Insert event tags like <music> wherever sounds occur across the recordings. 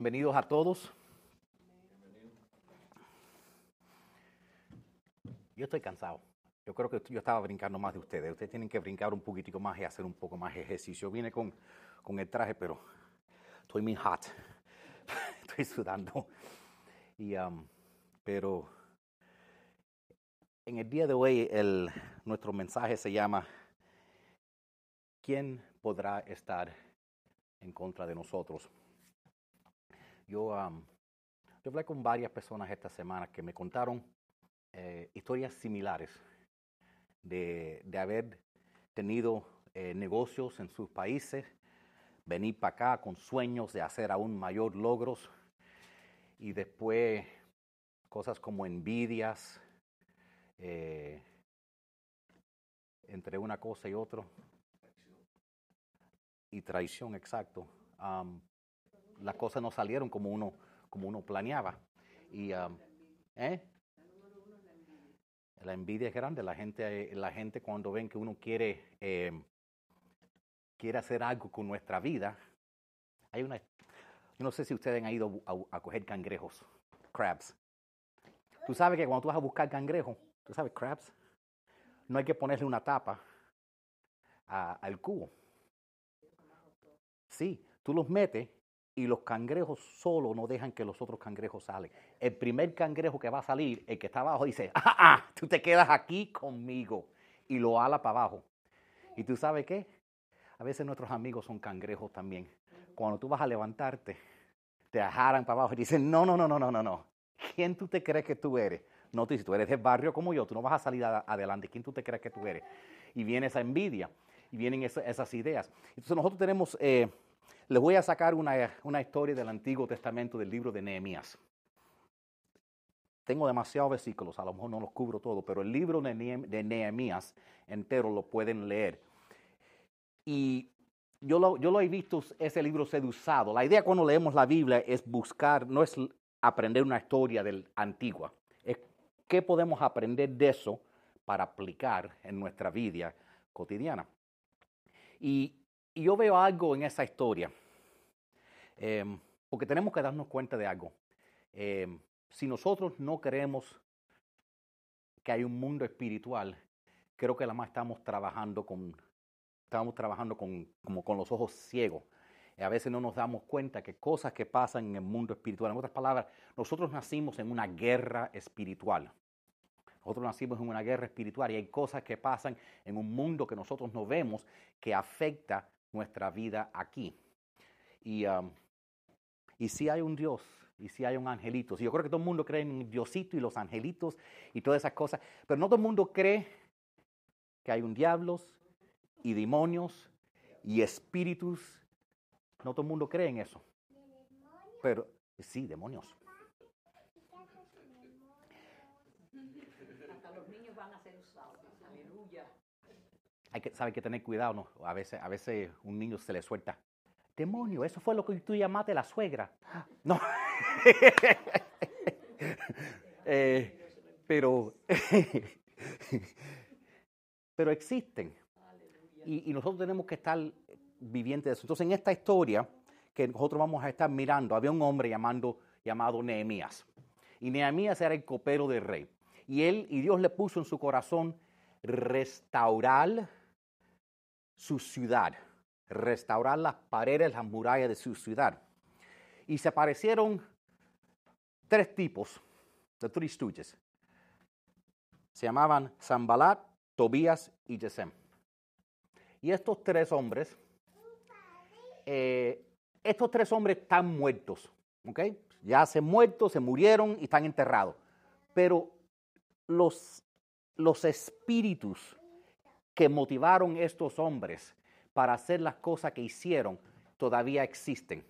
Bienvenidos a todos. Yo estoy cansado. Yo creo que yo estaba brincando más de ustedes. Ustedes tienen que brincar un poquitico más y hacer un poco más ejercicio. Vine con, con el traje, pero estoy muy hot. <laughs> estoy sudando. Y, um, pero en el día de hoy el, nuestro mensaje se llama ¿Quién podrá estar en contra de nosotros? Yo, um, yo hablé con varias personas esta semana que me contaron eh, historias similares de, de haber tenido eh, negocios en sus países, venir para acá con sueños de hacer aún mayor logros y después cosas como envidias, eh, entre una cosa y otra. Y traición, exacto. Um, las cosas no salieron como uno, como uno planeaba. Y, um, ¿eh? La envidia es grande. La gente, la gente cuando ven que uno quiere, eh, quiere hacer algo con nuestra vida, hay una, yo no sé si ustedes han ido a, coger cangrejos, crabs. Tú sabes que cuando tú vas a buscar cangrejos, tú sabes, crabs, no hay que ponerle una tapa al cubo. Sí, tú los metes y los cangrejos solo no dejan que los otros cangrejos salen. El primer cangrejo que va a salir, el que está abajo, dice, ah, ah, tú te quedas aquí conmigo. Y lo ala para abajo. ¿Y tú sabes qué? A veces nuestros amigos son cangrejos también. Cuando tú vas a levantarte, te ajaran para abajo y dicen, no, no, no, no, no, no, no. ¿Quién tú te crees que tú eres? No, tú, si tú eres del barrio como yo, tú no vas a salir adelante. ¿Quién tú te crees que tú eres? Y viene esa envidia y vienen esa, esas ideas. Entonces nosotros tenemos, eh, les voy a sacar una, una, historia del Antiguo Testamento del libro de Nehemías. Tengo demasiados versículos, a lo mejor no los cubro todo, pero el libro de, Nehemías entero lo pueden leer. Y yo lo, yo lo he visto, ese libro ser usado. La idea cuando leemos la Biblia es buscar, no es aprender una historia del antigua, es qué podemos aprender de eso para aplicar en nuestra vida cotidiana. Y, y yo veo algo en esa historia, eh, porque tenemos que darnos cuenta de algo. Eh, si nosotros no creemos que hay un mundo espiritual, creo que la más estamos trabajando con, estamos trabajando con, como con los ojos ciegos. A veces no nos damos cuenta que cosas que pasan en el mundo espiritual, en otras palabras, nosotros nacimos en una guerra espiritual. Nosotros nacimos en una guerra espiritual y hay cosas que pasan en un mundo que nosotros no vemos que afecta nuestra vida aquí. Y, um, y si hay un Dios y si hay un angelito. yo creo que todo el mundo cree en Diosito y los angelitos y todas esas cosas, pero no todo el mundo cree que hay un diablos y demonios y espíritus. No todo el mundo cree en eso. Pero sí, demonios. Hay que, sabe, que tener cuidado, ¿no? A veces, a veces un niño se le suelta. Demonio, eso fue lo que tú llamaste la suegra. No. <laughs> eh, pero, <laughs> pero existen. Y, nosotros tenemos que estar vivientes de eso. Entonces, en esta historia que nosotros vamos a estar mirando, había un hombre llamado Nehemías. Y Nehemías era el copero del rey. Y él, y Dios le puso en su corazón restaurar su ciudad, restaurar las paredes, las murallas de su ciudad. Y se aparecieron tres tipos de tres. Se llamaban Zambalat, Tobías y Gesem. Y estos tres hombres, eh, estos tres hombres están muertos, ¿ok? Ya se muertos, se murieron y están enterrados. Pero los, los espíritus que motivaron estos hombres para hacer las cosas que hicieron todavía existen.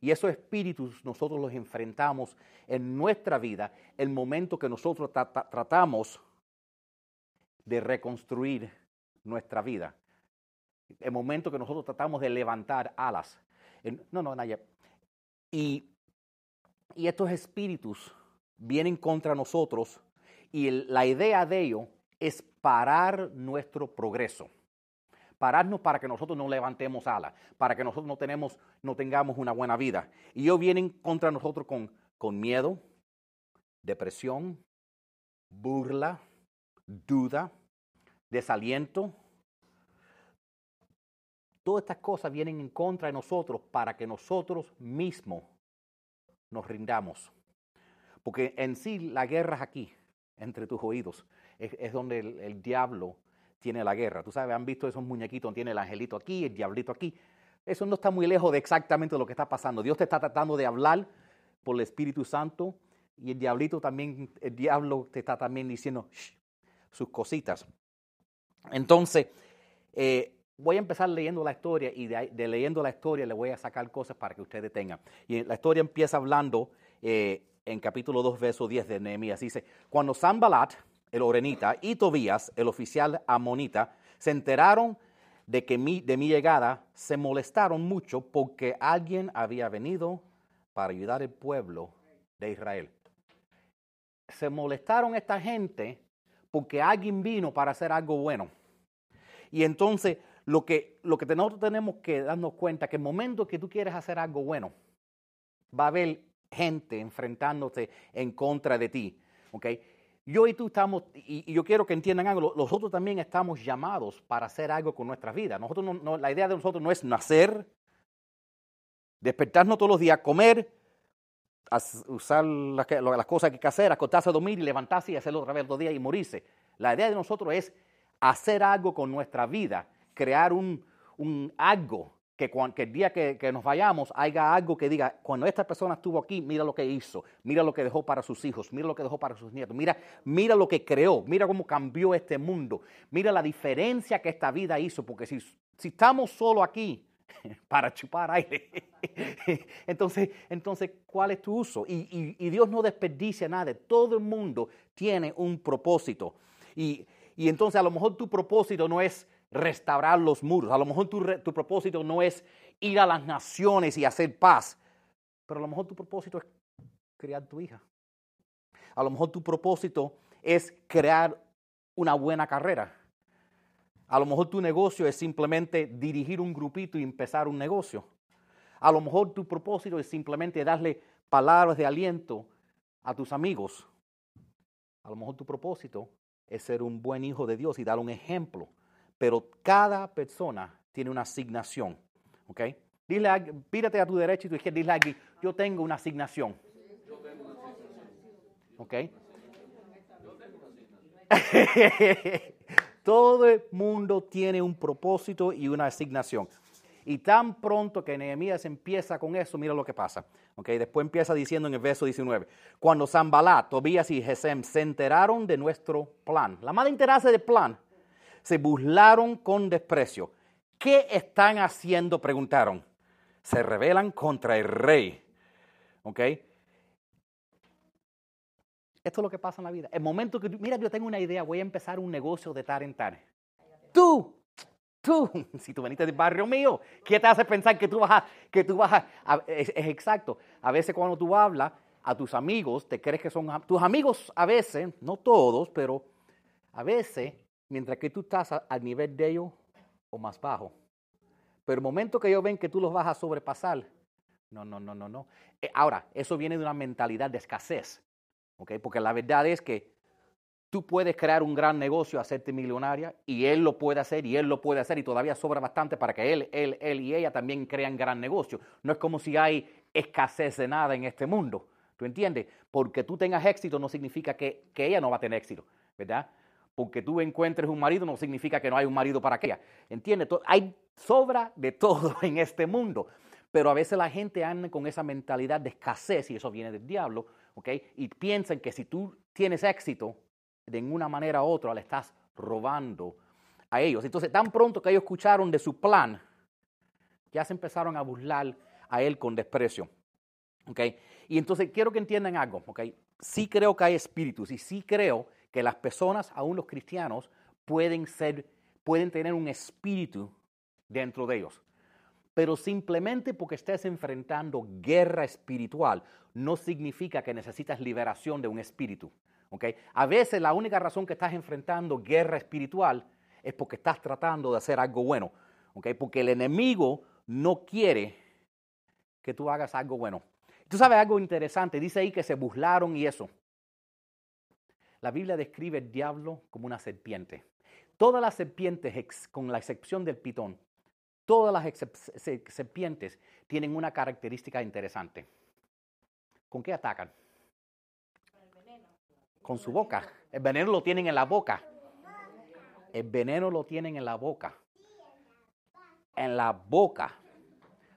Y esos espíritus nosotros los enfrentamos en nuestra vida el momento que nosotros tratamos de reconstruir nuestra vida. El momento que nosotros tratamos de levantar alas. No, no, nadie. Y, y estos espíritus vienen contra nosotros y la idea de ello es parar nuestro progreso, pararnos para que nosotros no levantemos alas, para que nosotros no, tengamos una buena vida. Y ellos vienen contra nosotros con, con miedo, depresión, burla, duda, desaliento. Todas estas cosas vienen en contra de nosotros para que nosotros mismos nos rindamos. Porque en sí la guerra es aquí, entre tus oídos. Es, donde el, diablo tiene la guerra. Tú sabes, han visto esos muñequitos, tiene el angelito aquí, el diablito aquí. Eso no está muy lejos de exactamente lo que está pasando. Dios te está tratando de hablar por el Espíritu Santo y el diablito también, el diablo te está también diciendo sus cositas. Entonces, eh, voy a empezar leyendo la historia y de, leyendo la historia le voy a sacar cosas para que ustedes tengan. Y la historia empieza hablando eh, en capítulo 2, verso 10 de Nehemías. Dice, cuando Sanbalat, el orenita, y Tobías, el oficial amonita, se enteraron de que mi, de mi llegada, se molestaron mucho porque alguien había venido para ayudar al pueblo de Israel. Se molestaron esta gente porque alguien vino para hacer algo bueno. Y entonces lo que, lo que nosotros tenemos que darnos cuenta que el momento que tú quieres hacer algo bueno, va a haber gente enfrentándose en contra de ti. ¿okay? Yo y tú estamos, y, yo quiero que entiendan algo, nosotros también estamos llamados para hacer algo con nuestra vida. Nosotros no, la idea de nosotros no es nacer, despertarnos todos los días, comer, usar las, cosas que hay que hacer, acostarse a dormir y levantarse y hacerlo otra vez los días y morirse. La idea de nosotros es hacer algo con nuestra vida, crear un algo que, el día que, nos vayamos haya algo que diga, cuando esta persona estuvo aquí, mira lo que hizo, mira lo que dejó para sus hijos, mira lo que dejó para sus nietos, mira, mira lo que creó, mira cómo cambió este mundo, mira la diferencia que esta vida hizo, porque si, si estamos solo aquí <laughs> para chupar aire, <laughs> entonces, entonces, ¿cuál es tu uso? Y, y, y Dios no desperdicia nada, todo el mundo tiene un propósito. Y, y entonces a lo mejor tu propósito no es restaurar los muros. A lo mejor tu, tu, propósito no es ir a las naciones y hacer paz, pero a lo mejor tu propósito es crear tu hija. A lo mejor tu propósito es crear una buena carrera. A lo mejor tu negocio es simplemente dirigir un grupito y empezar un negocio. A lo mejor tu propósito es simplemente darle palabras de aliento a tus amigos. A lo mejor tu propósito es ser un buen hijo de Dios y dar un ejemplo pero cada persona tiene una asignación. ¿Ok? Dile, pírate a tu derecha y tu izquierda, dile aquí, yo tengo una asignación. ¿Ok? <laughs> Todo el mundo tiene un propósito y una asignación. Y tan pronto que Nehemías empieza con eso, mira lo que pasa. Okay, después empieza diciendo en el verso 19, cuando Zambalat, Tobías y Gesem se enteraron de nuestro plan. La más enterarse del plan se burlaron con desprecio. ¿Qué están haciendo? Preguntaron. Se rebelan contra el rey. ¿Ok? Esto es lo que pasa en la vida. El momento que, mira, yo tengo una idea, voy a empezar un negocio de tal en tal. Tú, tú, <laughs> si tú veniste del barrio mío, ¿qué te hace pensar que tú vas a, que tú vas es, es, exacto. A veces cuando tú hablas a tus amigos, te crees que son tus amigos, a veces, no todos, pero a veces mientras que tú estás al nivel de ellos o más bajo. Pero el momento que ellos ven que tú los vas a sobrepasar, no, no, no, no, no. Eh, ahora, eso viene de una mentalidad de escasez, ¿ok? Porque la verdad es que tú puedes crear un gran negocio, hacerte millonaria, y él lo puede hacer, y él lo puede hacer, y todavía sobra bastante para que él, él, él y ella también crean gran negocio. No es como si hay escasez de nada en este mundo, ¿tú entiendes? Porque tú tengas éxito no significa que, que ella no va a tener éxito, ¿verdad? Porque tú encuentres un marido no significa que no hay un marido para aquella. ¿Entiendes? Hay sobra de todo <laughs> en este mundo. Pero a veces la gente anda con esa mentalidad de escasez, y eso viene del diablo, ¿ok? Y piensan que si tú tienes éxito, de una manera u otra le estás robando a ellos. Entonces, tan pronto que ellos escucharon de su plan, ya se empezaron a burlar a él con desprecio. ¿ok? Y entonces quiero que entiendan algo. ¿ok? Sí creo que hay espíritus y sí creo que las personas, aún los cristianos, pueden ser, pueden tener un espíritu dentro de ellos. Pero simplemente porque estés enfrentando guerra espiritual no significa que necesitas liberación de un espíritu. ¿okay? A veces la única razón que estás enfrentando guerra espiritual es porque estás tratando de hacer algo bueno. ¿ok? Porque el enemigo no quiere que tú hagas algo bueno. Tú sabes algo interesante, dice ahí que se burlaron y eso. La Biblia describe el diablo como una serpiente. Todas las serpientes, con la excepción del pitón, todas las serpientes tienen una característica interesante. ¿Con qué atacan? Con su boca. El veneno lo tienen en la boca. El veneno lo tienen en la boca. En la boca.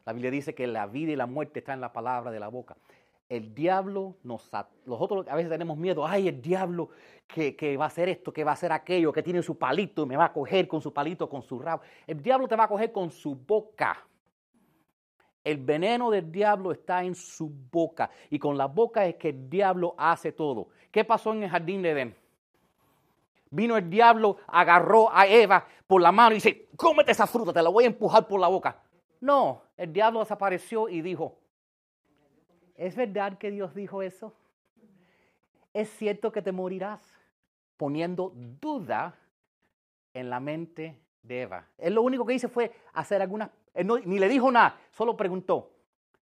La Biblia dice que la vida y la muerte están en la palabra de la boca. El diablo nos... Nosotros a veces tenemos miedo. Ay, el diablo que, que, va a hacer esto, que va a hacer aquello, que tiene su palito y me va a coger con su palito, con su rabo. El diablo te va a coger con su boca. El veneno del diablo está en su boca. Y con la boca es que el diablo hace todo. ¿Qué pasó en el jardín de Edén? Vino el diablo, agarró a Eva por la mano y dice, cómete esa fruta, te la voy a empujar por la boca. No, el diablo desapareció y dijo, ¿es verdad que Dios dijo eso? ¿Es cierto que te morirás? Poniendo duda en la mente de Eva. Él lo único que hizo fue hacer algunas, ni le dijo nada, solo preguntó,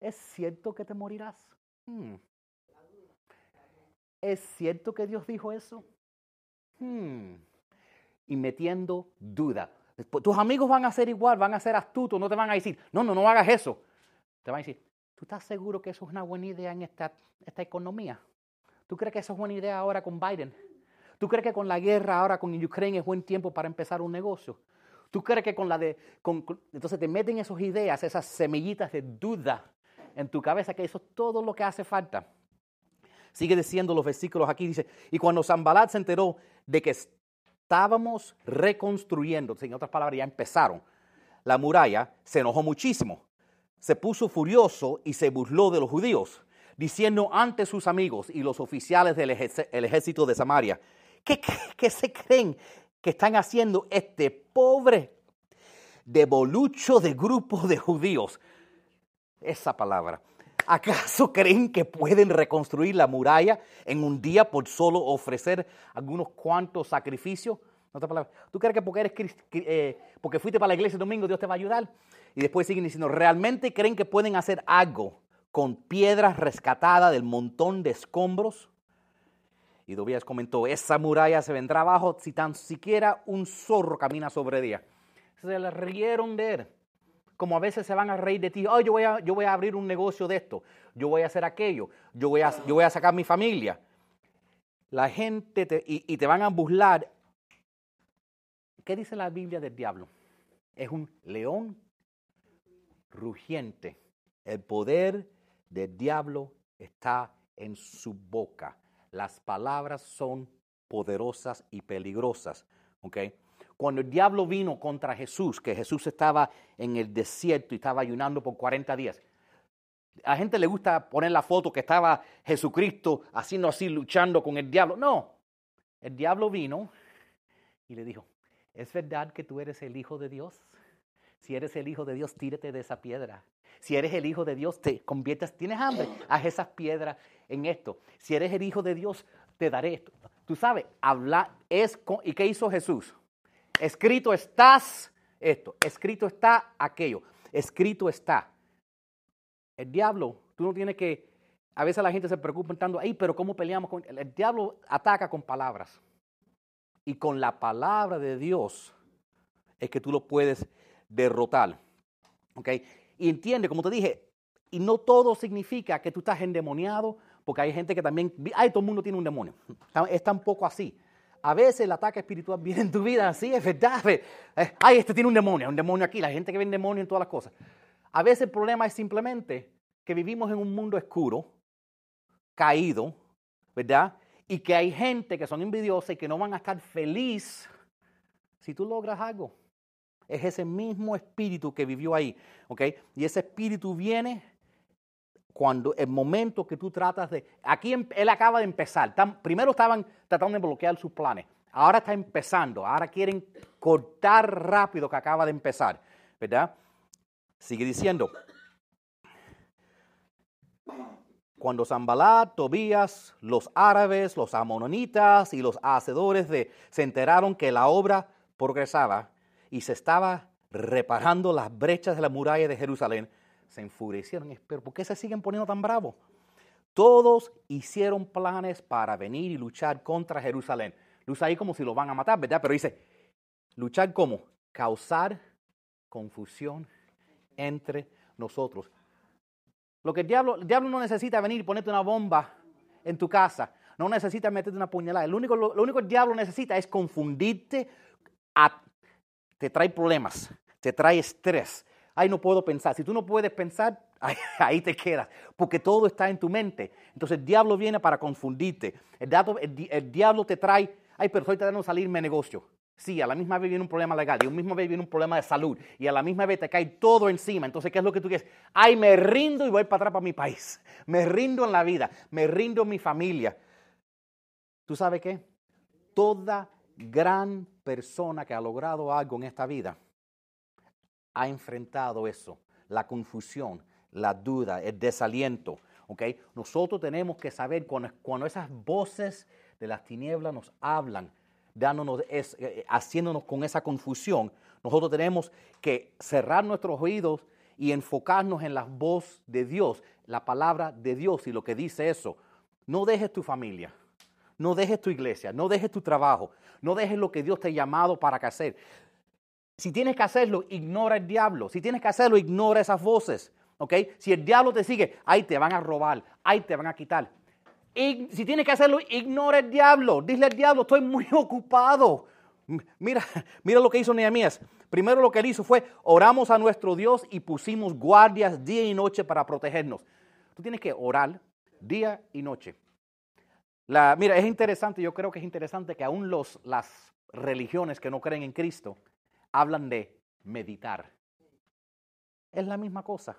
¿es cierto que te morirás? Hmm. ¿Es cierto que Dios dijo eso? Hmm. Y metiendo duda. Tus amigos van a ser igual, van a ser astutos, no te van a decir, no, no, no hagas eso. Te van a decir, ¿tú estás seguro que eso es una buena idea en esta, esta economía? ¿Tú crees que eso es buena idea ahora con Biden? ¿Tú crees que con la guerra ahora con Ucrania es buen tiempo para empezar un negocio? ¿Tú crees que con la de... entonces te meten esas ideas, esas semillitas de duda en tu cabeza, que eso es todo lo que hace falta. Sigue diciendo los versículos aquí, dice, y cuando Zambalat se enteró de que estábamos reconstruyendo, en otras palabras, ya empezaron la muralla, se enojó muchísimo, se puso furioso y se burló de los judíos, diciendo ante sus amigos y los oficiales del ejército de Samaria, ¿qué, qué, se creen que están haciendo este pobre devolucho de grupo de judíos? Esa palabra. ¿Acaso creen que pueden reconstruir la muralla en un día por solo ofrecer algunos cuantos sacrificios? ¿Tú crees que porque, eres, eh, porque fuiste para la iglesia el domingo Dios te va a ayudar? Y después siguen diciendo, ¿realmente creen que pueden hacer algo con piedras rescatadas del montón de escombros? Y Tobías comentó, esa muralla se vendrá abajo si tan siquiera un zorro camina sobre ella. Se le rieron de él como a veces se van a reír de ti, oh, yo voy a, yo voy a abrir un negocio de esto, yo voy a hacer aquello, yo voy a, yo voy a sacar mi familia. La gente te, y, te van a burlar. ¿Qué dice la Biblia del diablo? Es un león rugiente. El poder del diablo está en su boca. Las palabras son poderosas y peligrosas. ¿okay? Cuando el diablo vino contra Jesús, que Jesús estaba en el desierto y estaba ayunando por 40 días, a gente le gusta poner la foto que estaba Jesucristo haciendo así, luchando con el diablo. No, el diablo vino y le dijo, ¿es verdad que tú eres el Hijo de Dios? Si eres el Hijo de Dios, tírate de esa piedra. Si eres el Hijo de Dios, te conviertas, tienes hambre, haz esas piedras en esto. Si eres el Hijo de Dios, te daré esto. Tú sabes, hablar es... ¿Y qué hizo Jesús? Escrito estás esto, escrito está aquello, escrito está. El diablo, tú no tienes que, a veces la gente se preocupa tanto, ay, pero ¿cómo peleamos con el diablo? ataca con palabras. Y con la palabra de Dios es que tú lo puedes derrotar. ¿Ok? Y entiende, como te dije, y no todo significa que tú estás endemoniado, porque hay gente que también, ay, todo el mundo tiene un demonio. <laughs> Es tampoco así. A veces el ataque espiritual <laughs> viene en tu vida así, es verdad. Ay, este tiene un demonio, un demonio aquí, la gente que ve un demonio en todas las cosas. A veces el problema es simplemente que vivimos en un mundo oscuro, caído, ¿verdad? Y que hay gente que son envidiosas y que no van a estar feliz si tú logras algo. Es ese mismo espíritu que vivió ahí, ¿ok? Y ese espíritu viene cuando el momento que tú tratas de... Aquí em, él acaba de empezar. primero estaban tratando de bloquear sus planes. Ahora está empezando. Ahora quieren cortar rápido que acaba de empezar. ¿Verdad? Sigue diciendo. Cuando Zambalat, Tobías, los árabes, los amononitas y los hacedores de, se enteraron que la obra progresaba y se estaba reparando las brechas de la muralla de Jerusalén, se enfurecieron. Pero ¿por qué se siguen poniendo tan bravos? Todos hicieron planes para venir y luchar contra Jerusalén. Lucha ahí como si lo van a matar, ¿verdad? Pero dice, luchar como causar confusión entre nosotros. Lo que el diablo, el diablo no necesita venir y ponerte una bomba en tu casa. No necesita meterte una puñalada. Lo único, lo, único que el diablo necesita es confundirte. Te trae problemas, te trae estrés. Ay, no puedo pensar. Si tú no puedes pensar, <laughs> ahí, te quedas, porque todo está en tu mente. Entonces el diablo viene para confundirte. El, diablo te trae, ay, pero estoy tratando de salirme de negocio. Sí, a la misma vez viene un problema legal y a la misma vez viene un problema de salud y a la misma vez te cae todo encima. Entonces, ¿qué es lo que tú quieres? Ay, me rindo y voy para atrás para mi país. Me rindo en la vida, me rindo en mi familia. ¿Tú sabes qué? Toda gran persona que ha logrado algo en esta vida ha enfrentado eso, la confusión, la duda, el desaliento. ¿okay? Nosotros tenemos que saber cuando, esas voces de las tinieblas nos hablan, dándonos eh, eh, haciéndonos con esa confusión, nosotros tenemos que cerrar nuestros oídos y enfocarnos en la voz de Dios, la palabra de Dios y lo que dice eso. No dejes tu familia, no dejes tu iglesia, no dejes tu trabajo, no dejes lo que Dios te ha llamado para hacer. Si tienes que hacerlo, ignora el diablo. Si tienes que hacerlo, ignora esas voces. ¿ok? Si el diablo te sigue, ahí te van a robar, ahí te van a quitar. Y si tienes que hacerlo, ignora el diablo. Dile al diablo, estoy muy <laughs> ocupado. Mira, mira lo que hizo Nehemías. Primero lo que él hizo fue, oramos a nuestro Dios y pusimos guardias día y noche para protegernos. Tú tienes que orar día y noche. La, mira, es interesante, yo creo que es interesante que aún los, las religiones que no creen en Cristo hablan de meditar. Es la misma cosa.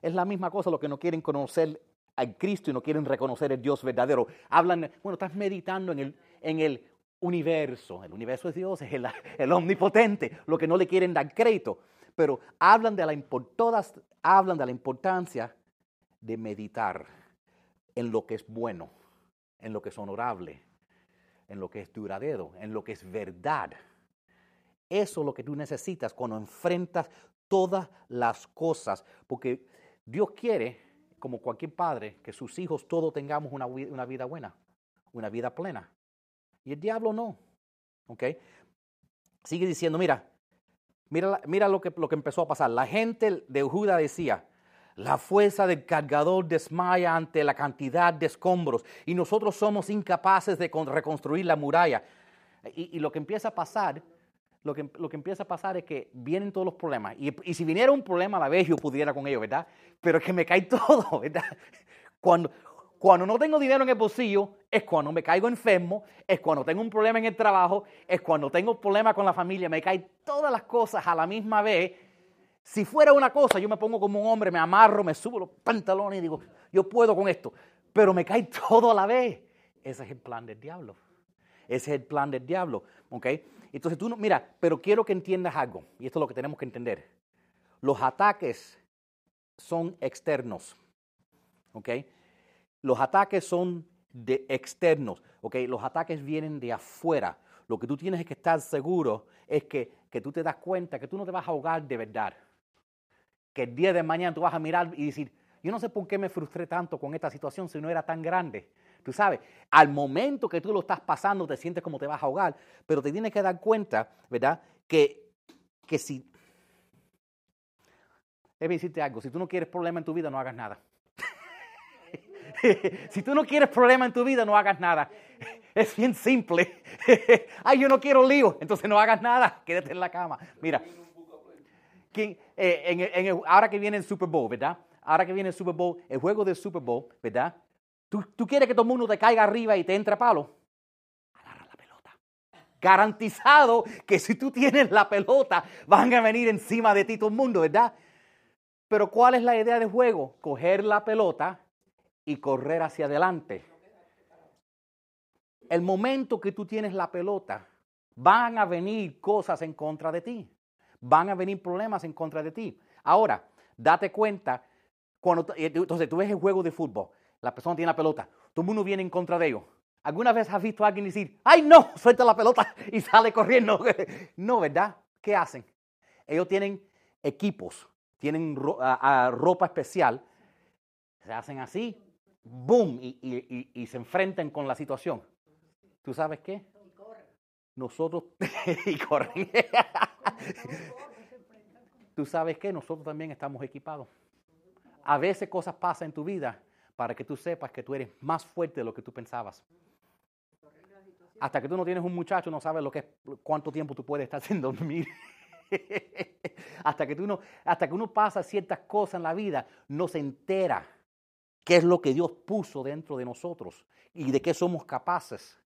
Es la misma cosa lo que no quieren conocer a Cristo y no quieren reconocer el Dios verdadero. Hablan, bueno, estás meditando en el, en el universo. El universo es Dios, es el, omnipotente, lo que no le quieren dar crédito. Pero hablan de, la, todas hablan de la importancia de meditar en lo que es bueno, en lo que es honorable, en lo que es duradero, en lo que es verdad. Eso es lo que tú necesitas cuando enfrentas todas las cosas, porque Dios quiere, como cualquier padre, que sus hijos todos tengamos una, vida buena, una vida plena. Y el diablo no. ¿Ok? Sigue diciendo, mira, mira, mira lo, que, lo que empezó a pasar. La gente de Judá decía, la fuerza del cargador desmaya ante la cantidad de escombros y nosotros somos incapaces de reconstruir la muralla. Y, lo que empieza a pasar lo que, lo que, empieza a pasar es que vienen todos los problemas. Y, si viniera un problema a la vez, yo pudiera con ellos, ¿verdad? Pero es que me cae <laughs> todo, ¿verdad? Cuando, cuando no tengo dinero en el bolsillo, es cuando me caigo enfermo, es cuando tengo un problema en el trabajo, es cuando tengo problema con la familia, me caen todas las cosas a la misma vez. Si fuera una cosa, yo me pongo como un hombre, me amarro, me subo los pantalones y digo, yo puedo con esto. Pero me cae <laughs> todo a la vez. Ese es el plan del diablo. Ese es el plan del diablo, ¿ok? Entonces tú no, mira, pero quiero que entiendas algo, y esto es lo que tenemos que entender. Los ataques son externos, ¿ok? Los ataques son de externos, ¿ok? Los ataques vienen de afuera. Lo que tú tienes que estar seguro es que, que tú te das cuenta que tú no te vas a ahogar de verdad. Que el día de mañana tú vas a mirar y decir, yo no sé por qué me frustré tanto con esta situación si no era tan grande. Tú sabes, al momento que tú lo estás pasando te sientes como te vas a ahogar, pero te tienes que dar cuenta, ¿verdad? Que, que si... Debe decirte algo, si tú no quieres problema en tu vida, no hagas nada. <laughs> si tú no quieres problema en tu vida, no hagas nada. Es bien simple. <laughs> Ay, yo no quiero lío, entonces no hagas nada, quédate en la cama. Mira, eh, ahora que viene el Super Bowl, ¿verdad? Ahora que viene el Super Bowl, el juego del Super Bowl, ¿verdad? ¿Tú, quieres que todo el mundo te caiga arriba y te entre a palo? Agarra la pelota. Garantizado que si tú tienes la pelota, van a venir encima de ti todo el mundo, ¿verdad? Pero ¿cuál es la idea del juego? Coger la pelota y correr hacia adelante. El momento que tú tienes la pelota, van a venir cosas en contra de ti. Van a venir problemas en contra de ti. Ahora, date cuenta, cuando, entonces tú ves el juego de fútbol la persona tiene la pelota, todo el mundo viene en contra de ellos. ¿Alguna vez has visto a alguien decir, ay no, <laughs> suelta la pelota y sale corriendo? <laughs> no, ¿verdad? ¿Qué hacen? Ellos tienen equipos, tienen ropa especial, se hacen así, boom, y, se enfrentan con la situación. ¿Tú sabes qué? Nosotros, <laughs> y corren. ¿Tú sabes qué? Nosotros también estamos equipados. A veces cosas pasan en tu vida para que tú sepas que tú eres más fuerte de lo que tú pensabas. Hasta que tú no tienes un muchacho, no sabes lo que es, cuánto tiempo tú puedes estar <laughs> sin dormir. hasta, que tú no, hasta que uno pasa ciertas cosas en la vida, no se entera qué es lo que Dios puso dentro de nosotros y de qué somos capaces.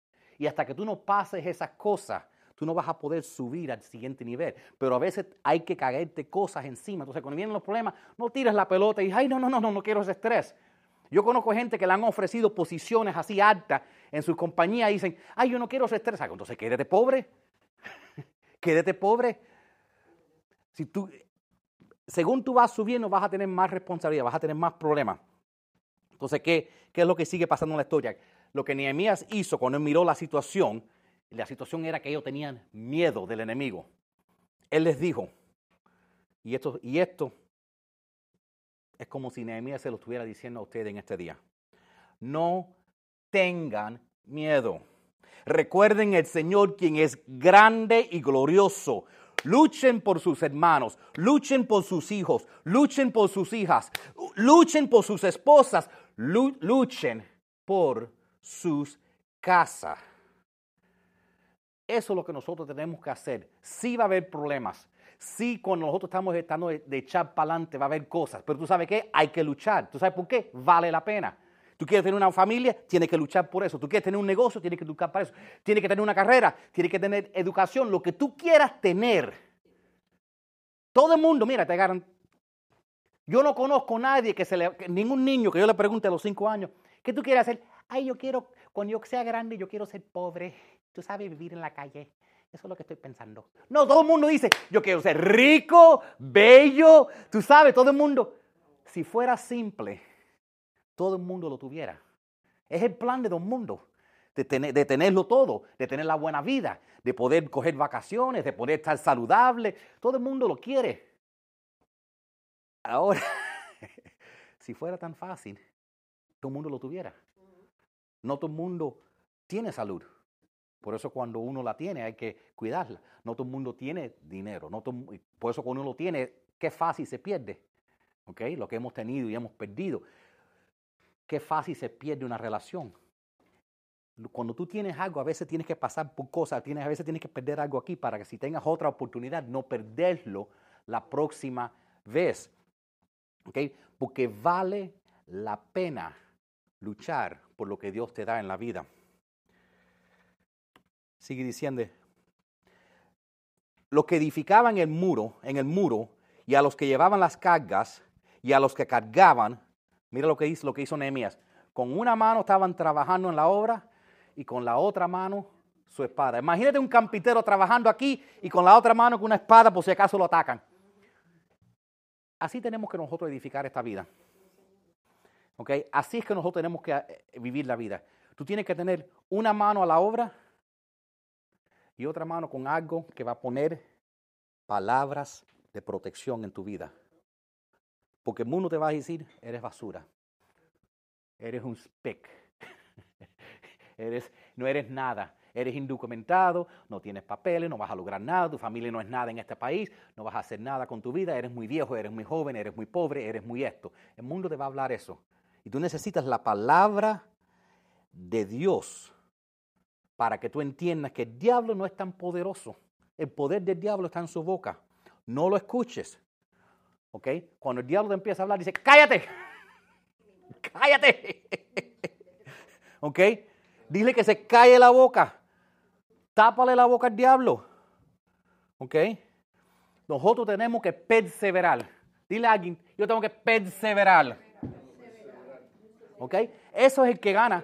Y hasta que tú no pases esas cosas, tú no vas a poder subir al siguiente nivel. Pero a veces hay que caerte cosas encima. Entonces, cuando vienen los problemas, no tires la pelota y ay, no, no, no, no, no quiero ese estrés. Yo conozco gente que le han ofrecido posiciones así altas en sus compañías y dicen, ay, yo no quiero ese estrés. Entonces, quédate pobre. <laughs> quédate pobre. Si tú, según tú vas subiendo, vas a tener más responsabilidad, vas a tener más problemas. Entonces, ¿qué, ¿qué es lo que sigue pasando en la historia? Lo que Nehemías hizo cuando él miró la situación, la situación era que ellos tenían miedo del enemigo. Él les dijo, y esto, y esto es como si Nehemías se lo estuviera diciendo a ustedes en este día. No tengan miedo. Recuerden el Señor quien es grande y glorioso. Luchen por sus hermanos, luchen por sus hijos, luchen por sus hijas, luchen por sus esposas, luchen por sus casas. Eso es lo que nosotros tenemos que hacer. Sí va a haber problemas. Sí, cuando nosotros estamos estando de, echar para adelante va a haber cosas. Pero tú sabes qué? Hay que luchar. ¿Tú sabes por qué? Vale la pena. Tú quieres tener una familia, tienes que luchar por eso. Tú quieres tener un negocio, tienes que luchar para eso. Tienes que tener una carrera, tienes que tener educación, lo que tú quieras tener. Todo el mundo, mira, te agarran. Yo no conozco a nadie que se le, ningún niño que yo le pregunte a los cinco años, ¿qué tú quieres hacer? Ay, yo quiero, cuando yo sea grande, yo quiero ser pobre. Tú sabes, vivir en la calle. Eso es lo que estoy pensando. No, todo el mundo dice, yo quiero ser rico, bello. Tú sabes, todo el mundo. Si fuera simple, todo el mundo lo tuviera. Es el plan de todo el mundo. De, tener, de tenerlo todo, de tener la buena vida, de poder coger vacaciones, de poder estar saludable. Todo el mundo lo quiere. Ahora, <laughs> si fuera tan fácil, todo el mundo lo tuviera. No todo el mundo tiene salud. Por eso cuando uno la tiene hay que cuidarla. No todo el mundo tiene dinero. No por eso cuando uno lo tiene, qué fácil se pierde. ¿Okay? Lo que hemos tenido y hemos perdido qué fácil se pierde una relación. Cuando tú tienes algo, a veces tienes que pasar por cosas, tienes, a veces tienes que perder algo aquí para que si tengas otra oportunidad, no perderlo la próxima vez. ¿Okay? Porque vale la pena luchar lo que Dios te da en la vida. Sigue diciendo, los que edificaban el muro, en el muro, y a los que llevaban las cargas, y a los que cargaban, Mira lo que hizo, lo que hizo Nehemías. Con una mano estaban trabajando en la obra y con la otra mano su espada. Imagínate un campitero trabajando aquí y con la otra mano con una espada por si acaso lo atacan. Así tenemos que nosotros edificar esta vida. Así es que nosotros tenemos que eh, vivir la vida. Tú tienes que tener una mano a la obra y otra mano con algo que va a poner palabras de protección en tu vida. Porque el mundo te va a decir, eres basura, eres un speck, <laughs> eres, no eres nada, eres indocumentado, no tienes papeles, no vas a lograr nada, tu familia no es nada en este país, no vas a hacer nada con tu vida, eres muy viejo, eres muy joven, eres muy pobre, eres muy esto. El mundo te va a hablar eso. Y tú necesitas la palabra de Dios para que tú entiendas que el diablo no es tan poderoso. El poder del diablo está en su boca. No lo escuches. ¿Ok? Cuando el diablo te empieza a hablar, dice, cállate, <laughs> cállate. <laughs> ¿Ok? Dile que se calle la boca. Tápale la boca al diablo. ¿Ok? Nosotros tenemos que perseverar. Dile a alguien, yo tengo que perseverar. ¿Ok? Eso es el que gana.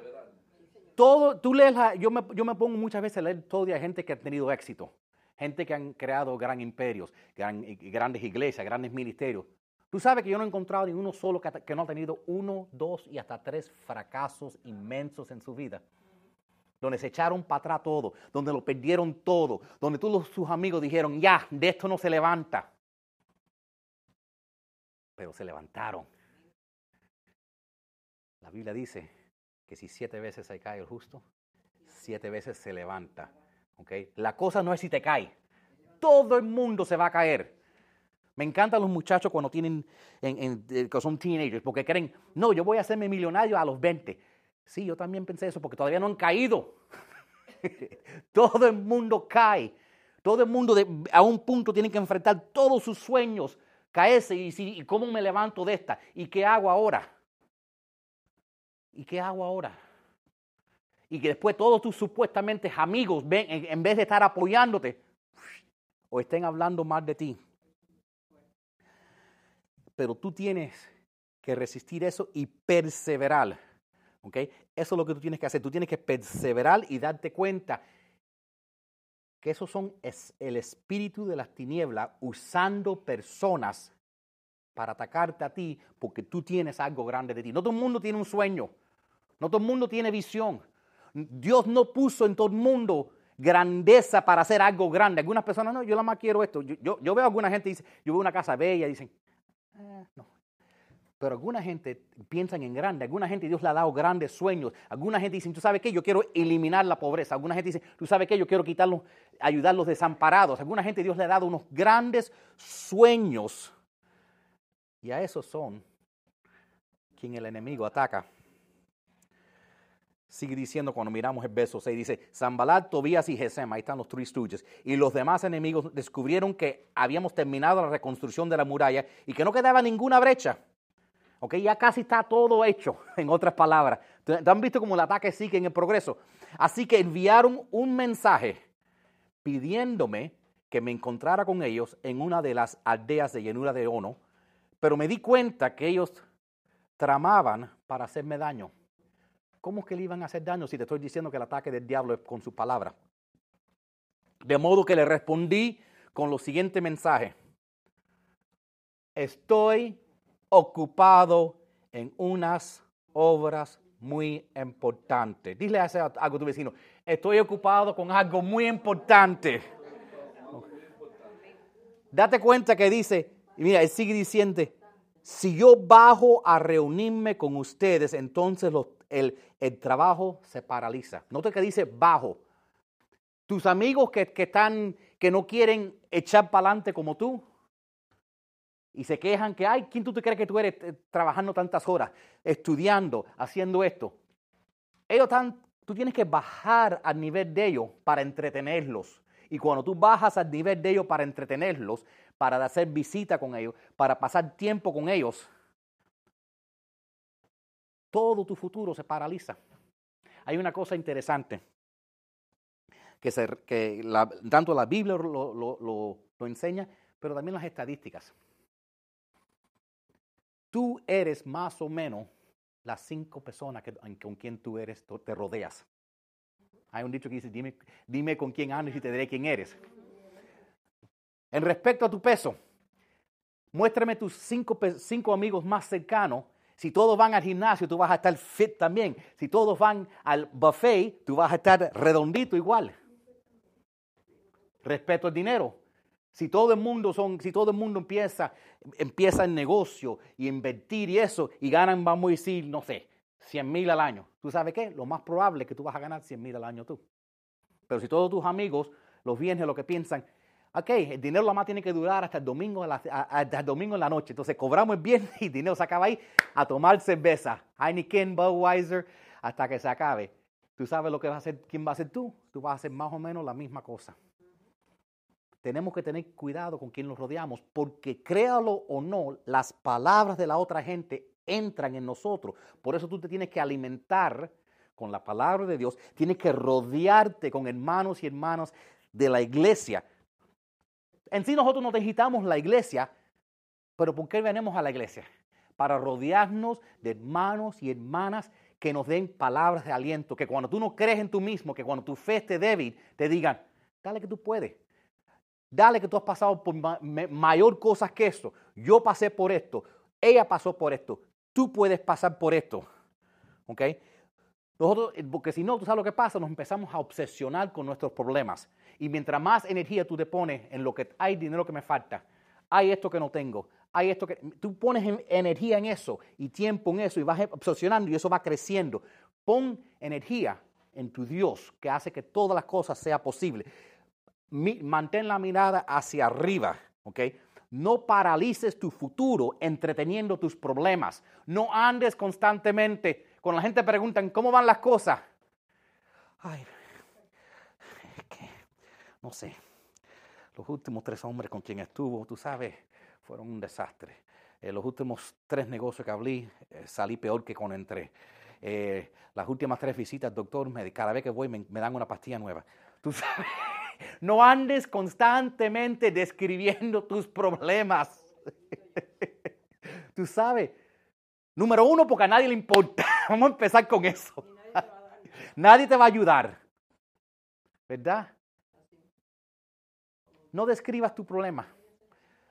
Todo, tú lees yo, me, yo me pongo muchas veces a leer todo de gente que ha tenido éxito gente que han creado gran imperios, grandes iglesias, grandes ministerios. Tú sabes que yo no he encontrado ninguno solo que, no ha tenido uno, dos y hasta tres fracasos inmensos en su vida. donde se echaron para atrás todo, donde lo perdieron todo, donde todos sus amigos dijeron, ya, de esto no se levanta. Pero se levantaron. La Biblia dice que si siete veces se cae el justo, siete veces se levanta. ¿okay? La cosa no es si te cae. Todo el mundo se va a caer. Me encantan los muchachos cuando tienen, en, eh, son teenagers, porque creen, no, yo voy a hacerme millonario a los 20. Sí, yo también pensé eso, porque todavía no han caído. <laughs> Todo el mundo cae. Todo el mundo a un punto tiene que enfrentar todos sus sueños, caerse y decir, ¿y cómo me levanto de esta? ¿Y qué hago ahora? ¿Y qué hago ahora? Y que después todos tus supuestamente amigos ven, en vez de estar apoyándote, o estén hablando mal de ti. Pero tú tienes que resistir eso y perseverar. ¿ok? Eso es lo que tú tienes que hacer. Tú tienes que perseverar y darte cuenta que esos son es el espíritu de las tinieblas usando personas para atacarte a ti porque tú tienes algo grande de ti. No todo el mundo tiene un sueño. No todo el mundo tiene visión. Dios no puso en todo el mundo grandeza para hacer algo grande. Algunas personas, no, yo nada más quiero esto. Yo, yo, veo a alguna gente dice, yo veo una casa bella dicen, eh, no. Pero alguna gente piensan en grande, alguna gente Dios le ha dado grandes sueños, alguna gente dice, tú sabes qué, yo quiero eliminar la pobreza, alguna gente dice, tú sabes qué, yo quiero quitarlos, ayudar a los desamparados, alguna gente Dios le ha dado unos grandes sueños. Y a esos son quien el enemigo ataca. Sigue diciendo cuando miramos el verso 6, dice, Zambalat, Tobías y Gesem, ahí están los tres Stooges, y los demás enemigos descubrieron que habíamos terminado la reconstrucción de la muralla y que no quedaba ninguna brecha. Ok, ya casi está todo hecho, <laughs> en otras palabras. ¿Te han visto cómo el ataque sigue en el progreso? Así que enviaron un mensaje pidiéndome que me encontrara con ellos en una de las aldeas de llanura de Ono, pero me di cuenta que ellos tramaban para hacerme daño. ¿Cómo que le iban a hacer daño si te estoy diciendo que el ataque del diablo es con su palabra? De modo que le respondí con lo siguiente mensaje. Estoy ocupado en unas obras muy importantes. Dile a algo a tu vecino, estoy ocupado con algo muy importante. Date cuenta que dice, y mira, él sigue diciendo, si yo bajo a reunirme con ustedes, entonces los el, trabajo se paraliza. Nota que dice bajo. Tus amigos que, están, que no quieren echar para adelante como tú y se quejan que, ay, ¿quién tú te crees que tú eres eh, trabajando tantas horas, estudiando, haciendo esto? Ellos tú tienes que bajar al nivel de ellos para entretenerlos. Y cuando tú bajas al nivel de ellos para entretenerlos, para hacer visita con ellos, para pasar tiempo con ellos, todo tu futuro se paraliza. Hay una cosa interesante que, que tanto la Biblia lo, enseña, pero también las estadísticas. Tú eres más o menos las cinco personas con quien tú eres, te rodeas. Hay un dicho que dice, dime, dime con quién andas y te diré quién eres. En respecto a tu peso, muéstrame tus cinco, amigos más cercanos si todos van al gimnasio, tú vas a estar fit también. Si todos van al buffet, tú vas a estar redondito igual. Respeto al dinero. Si todo el mundo son, si todo el mundo empieza, empieza el negocio y invertir y eso, y ganan, vamos a decir, no sé, 100 mil al año. ¿Tú sabes qué? Lo más probable es que tú vas a ganar 100 mil al año tú. Pero si todos tus amigos, los viernes, lo que piensan, ok, el dinero la más tiene que durar hasta el domingo, hasta el domingo en la noche. Entonces cobramos el viernes <laughs> y el dinero se acaba ahí a tomar cerveza. Heineken, Budweiser, hasta que se acabe. ¿Tú sabes lo que va a hacer? ¿Quién va a ser tú? Tú vas a hacer más o menos la misma cosa. Tenemos que tener cuidado con quien nos rodeamos, porque créalo o no, las palabras de la otra gente entran en nosotros. Por eso tú te tienes que alimentar con la palabra de Dios, tienes que rodearte con hermanos y hermanas de la iglesia en sí nosotros nos necesitamos la iglesia, pero ¿por qué venimos a la iglesia? Para rodearnos de hermanos y hermanas que nos den palabras de aliento, que cuando tú no crees en tú mismo, que cuando tu fe esté débil, te digan, dale que tú puedes. Dale que tú has pasado por mayor cosas que esto. Yo pasé por esto. Ella pasó por esto. Tú puedes pasar por esto. ¿Ok? Nosotros, eh, porque si no, tú sabes lo que pasa, nos empezamos a obsesionar con nuestros problemas. Y mientras más energía tú te pones en lo que hay dinero que me falta, hay esto que no tengo, hay esto que... Tú pones energía en eso y tiempo en eso y vas obsesionando y eso va creciendo. Pon energía en tu Dios que hace que todas las cosas sean posibles. mantén la mirada hacia arriba, ¿ok? No paralices tu futuro entreteniendo tus problemas. No andes constantemente. Cuando la gente pregunta cómo van las cosas. Ay, que, no sé. Los últimos tres hombres con quien estuvo, tú sabes, fueron un desastre. Eh, los últimos tres negocios que hablé, eh, salí peor que cuando entré. Eh, las últimas tres visitas, doctor, cada vez que voy me, me dan una pastilla nueva. Tú <laughs> sabes. No andes constantemente describiendo tus problemas. <laughs> Tú sabes. Número uno, porque a nadie le importa. <laughs> Vamos a empezar con eso. Nadie te va a ayudar. ¿Verdad? No describas tu problema.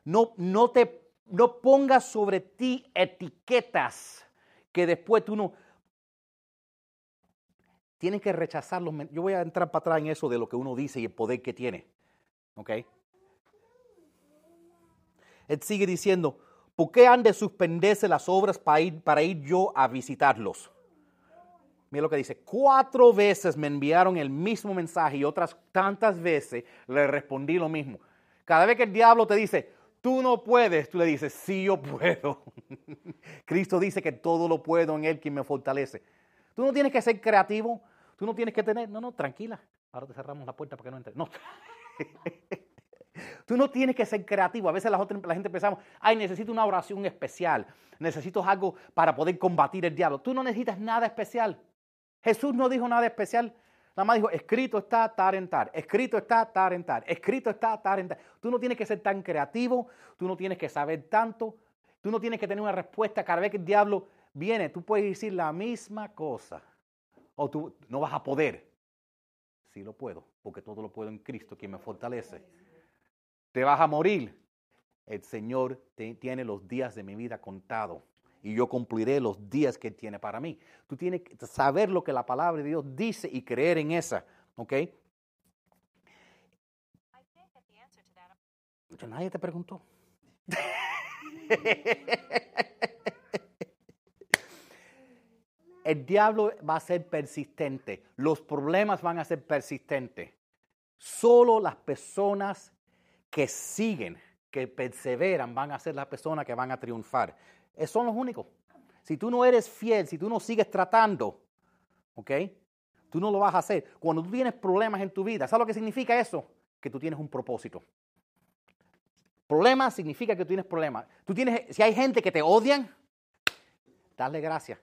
No, no te no pongas sobre ti etiquetas que después tú no Tienes que rechazarlos. Yo voy a entrar para atrás en eso de lo que uno dice y el poder que tiene. ¿Ok? Él sigue diciendo, ¿por qué han de suspenderse las obras para ir, para ir yo a visitarlos? Mira lo que dice, cuatro veces me enviaron el mismo mensaje y otras tantas veces le respondí lo mismo. Cada vez que el diablo te dice, tú no puedes, tú le dices, sí yo puedo. <laughs> Cristo dice que todo lo puedo en Él quien me fortalece. Tú no tienes que ser creativo, tú no tienes que tener, no, no, tranquila, ahora te cerramos la puerta para que no entres. No. <laughs> Tú no tienes que ser creativo. A veces la, la gente pensamos, ay, necesito una oración especial, necesito algo para poder combatir el diablo. Tú no necesitas nada especial. Jesús no dijo nada especial. Nada más dijo, escrito está tar en tar, escrito está tar en tar, escrito está tar en tar. Tú no tienes que ser tan creativo, tú no tienes que saber tanto, tú no tienes que tener una respuesta cada vez que el diablo viene, tú puedes decir la misma cosa. O tú no vas a poder. Sí lo puedo, porque todo lo puedo en Cristo, quien me fortalece. Te vas a morir. El Señor tiene los días de mi vida contados y yo cumpliré los días que tiene para mí. Tú tienes que saber lo que la palabra de Dios dice y creer en esa, ¿ok? Nadie te preguntó. <laughs> El diablo va a ser persistente, los problemas van a ser persistentes. Solo las personas que siguen, que perseveran, van a ser las personas que van a triunfar. Esos son los únicos. Si tú no eres fiel, si tú no sigues tratando, ¿ok? Tú no lo vas a hacer. Cuando tú tienes problemas en tu vida, ¿sabes lo que significa eso? Que tú tienes un propósito. Problema significa que tú tienes problemas. Tú tienes, si hay gente que te odian, dale gracias.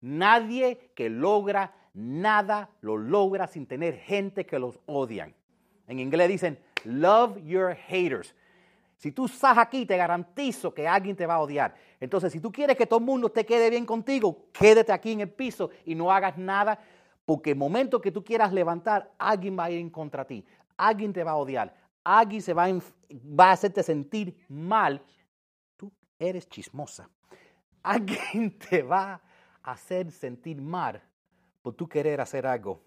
Nadie que logra nada lo logra sin tener gente que los odian. En inglés dicen, love your haters. Si tú estás aquí, te garantizo que alguien te va a odiar. Entonces, si tú quieres que todo el mundo te quede bien contigo, quédate aquí en el piso y no hagas nada, porque el momento que tú quieras levantar, alguien va a ir en contra ti. Alguien te va a odiar. Alguien se va a, va a hacerte sentir mal. Tú eres chismosa. <laughs> Alguien te va hacer sentir mal por tú querer hacer algo.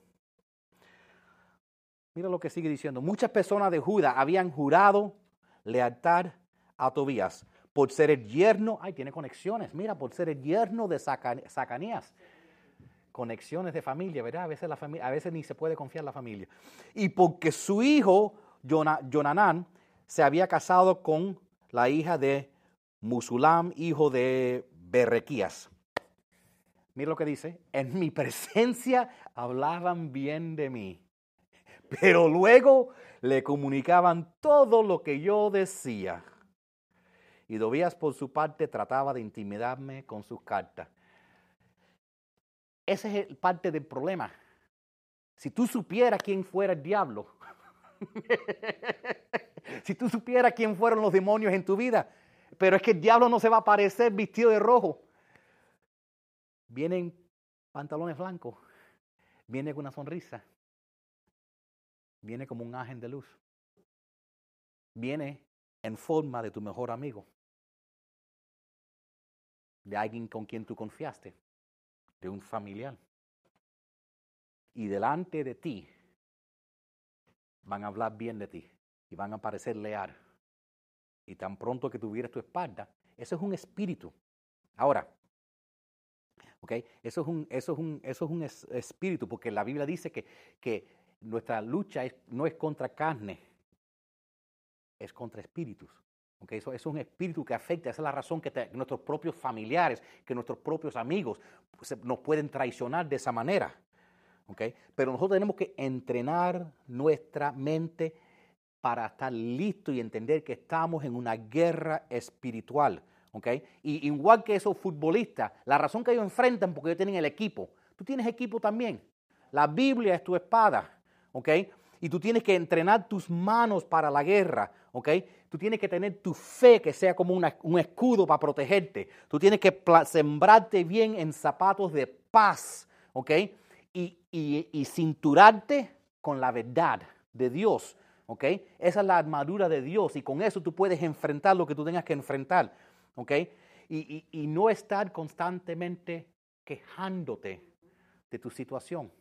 Mira lo que sigue diciendo. Muchas personas de Judá habían jurado lealtad a Tobías por ser el yerno, ay, tiene conexiones, mira, por ser el yerno de Zacanías. Conexiones de familia, ¿verdad? A veces, la familia, a veces ni se puede confiar la familia. Y porque su hijo, Jonanán, se había casado con la hija de Musulam, hijo de Berrequías. Mira lo que dice, en mi presencia hablaban bien de mí, pero luego le comunicaban todo lo que yo decía. Y Dobías por su parte trataba de intimidarme con sus cartas. Ese es parte del problema. Si tú supieras quién fuera el diablo, <laughs> si tú supieras quién fueron los demonios en tu vida, pero es que el diablo no se va a aparecer vestido de rojo. Vienen pantalones blancos, viene con una sonrisa, viene como un ángel de luz, viene en forma de tu mejor amigo, de alguien con quien tú confiaste, de un familiar. y delante de ti van a hablar bien de ti y van a parecer leal. Y tan pronto que tuvieras tu espalda, eso es un espíritu. Ahora, ¿ok? Eso es un, eso es un, eso es un espíritu, porque la Biblia dice que, que nuestra lucha no es contra carne, es contra espíritus. Okay, eso, es un espíritu que afecta, esa es la razón que nuestros propios familiares, que nuestros propios amigos nos pueden traicionar de esa manera. Okay? Pero nosotros tenemos que entrenar nuestra mente para estar listos y entender que estamos en una guerra espiritual. Okay? Y igual que esos futbolistas, la razón que ellos enfrentan porque ellos tienen el equipo. Tú tienes equipo también. La Biblia es tu espada. ¿Okay? Y tú tienes que entrenar tus manos para la guerra. ¿okay? Tú tienes que tener tu fe que sea como un escudo para protegerte. Tú tienes que sembrarte bien en zapatos de paz. ¿okay? Y, cinturarte con la verdad de Dios. ¿ok? Esa es la armadura de Dios y con eso tú puedes enfrentar lo que tú tengas que enfrentar, ¿ok? Y no estar constantemente quejándote de tu situación.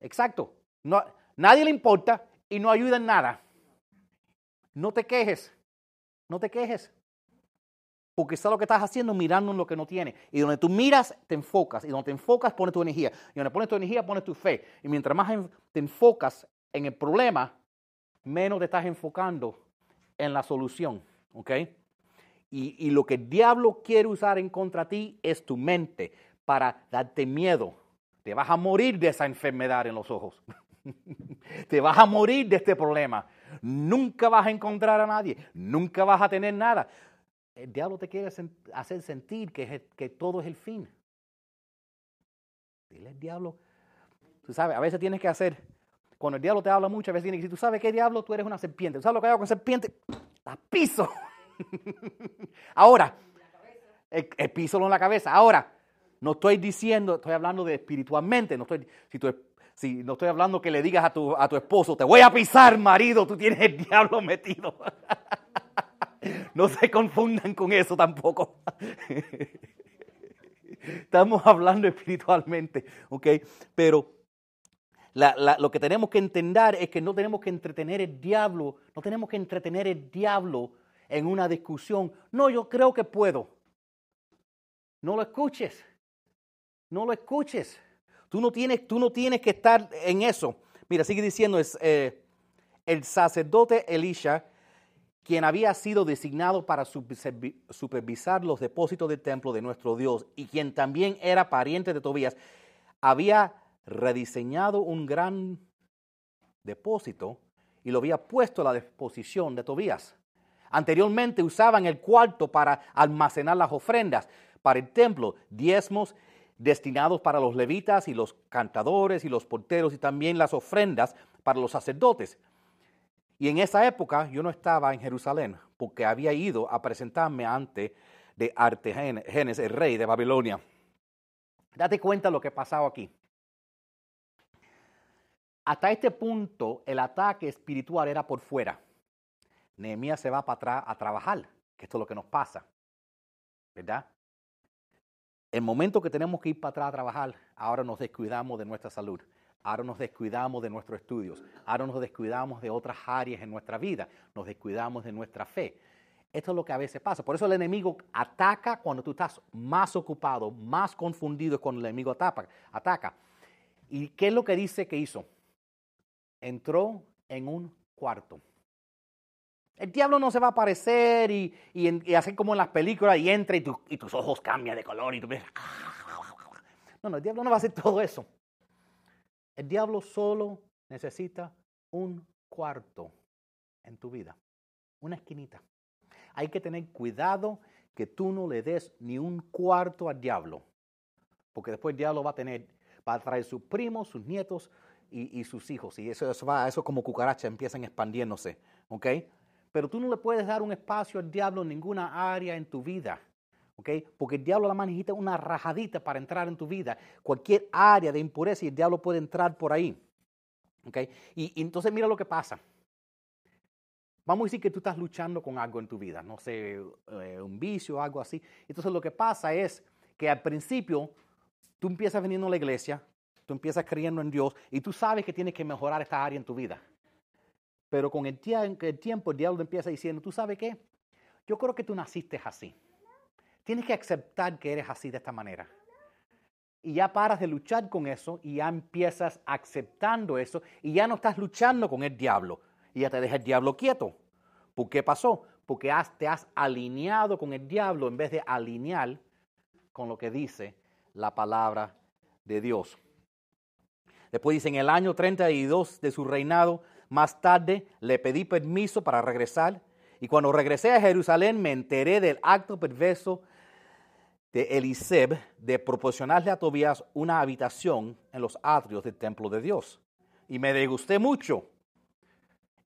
Exacto. No, nadie le importa y no ayuda en nada. No te quejes. No te quejes. Porque eso es lo que estás haciendo mirando en lo que no tienes. Y donde tú miras, te enfocas. Y donde te enfocas, pones tu energía. Y donde pones tu energía, pones tu fe. Y mientras más te enfocas en el problema, menos te estás enfocando en la solución, ¿ok? Y, lo que el diablo quiere usar en contra de ti es tu mente para darte miedo. Te vas a morir de esa enfermedad en los ojos. <laughs> <laughs> te vas a morir de este problema. Nunca vas a encontrar a nadie. Nunca vas a tener nada. El diablo te quiere hacer sentir que, que todo es el fin. Dile al diablo. Tú sabes, a veces tienes que hacer cuando el diablo te habla muchas veces tiene que decir, tú sabes qué diablo, tú eres una serpiente. ¿Tú sabes lo que hago con serpiente? La piso. <laughs> Ahora, el, piso en la cabeza. Ahora, no estoy diciendo, estoy hablando de espiritualmente. No estoy, si, si no estoy hablando que le digas a tu, a tu esposo, te voy a pisar, marido, tú tienes el diablo metido. <laughs> no se confundan con eso tampoco. <laughs> Estamos hablando espiritualmente, ¿ok? Pero lo que tenemos que entender es que no tenemos que entretener el diablo, no tenemos que entretener el diablo en una discusión. No, yo creo que puedo. No lo escuches. No lo escuches. Tú no tienes, tú no tienes que estar en eso. Mira, sigue diciendo, es eh, el sacerdote Elisha, quien había sido designado para supervisar los depósitos del templo de nuestro Dios y quien también era pariente de Tobías, había rediseñado un gran depósito y lo había puesto a la disposición de Tobías. Anteriormente usaban el cuarto para almacenar las ofrendas para el templo, diezmos destinados para los levitas y los cantadores y los porteros y también las ofrendas para los sacerdotes. Y en esa época yo no estaba en Jerusalén porque había ido a presentarme ante de Artegenes, el rey de Babilonia. Date cuenta lo que pasado aquí. Hasta este punto el ataque espiritual era por fuera. Nehemías se va para atrás a trabajar, que esto es lo que nos pasa, ¿verdad? El momento que tenemos que ir para atrás a trabajar, ahora nos descuidamos de nuestra salud, ahora nos descuidamos de nuestros estudios, ahora nos descuidamos de otras áreas en nuestra vida, nos descuidamos de nuestra fe. Esto es lo que a veces pasa. Por eso el enemigo ataca cuando tú estás más ocupado, más confundido cuando el enemigo ataca. ataca. ¿Y qué es lo que dice que hizo? entró en un cuarto. El diablo no se va a aparecer y, y, hacer como en las películas y entra y, y, tus ojos cambian de color y tú ves. No, no, el diablo no va a hacer todo eso. El diablo solo necesita un cuarto en tu vida, una esquinita. Hay que tener cuidado que tú no le des ni un cuarto al diablo, porque después el diablo va a tener, va a traer sus primos, sus nietos, y, sus hijos. Y eso, eso va, eso como cucaracha, empiezan expandiéndose. ¿Ok? Pero tú no le puedes dar un espacio al diablo en ninguna área en tu vida. ¿ok? Porque el diablo la manejita una rajadita para entrar en tu vida. Cualquier área de impureza y el diablo puede entrar por ahí. ¿ok? Y, entonces mira lo que pasa. Vamos a decir que tú estás luchando con algo en tu vida, no sé, eh, un vicio algo así. Entonces lo que pasa es que al principio tú empiezas veniendo a la iglesia, tú empiezas creyendo en Dios y tú sabes que tienes que mejorar esta área en tu vida. Pero con el, tiempo el diablo empieza diciendo, ¿tú sabes qué? Yo creo que tú naciste así. Tienes que aceptar que eres así de esta manera. Y ya paras de luchar con eso y ya empiezas aceptando eso y ya no estás luchando con el diablo. Y ya te deja el diablo quieto. ¿Por qué pasó? Porque te has alineado con el diablo en vez de alinear con lo que dice la palabra de Dios. Después dice, en el año 32 de su reinado, más tarde le pedí permiso para regresar y cuando regresé a Jerusalén me enteré del acto perverso de Eliseb de proporcionarle a Tobías una habitación en los atrios del templo de Dios. Y me degusté mucho.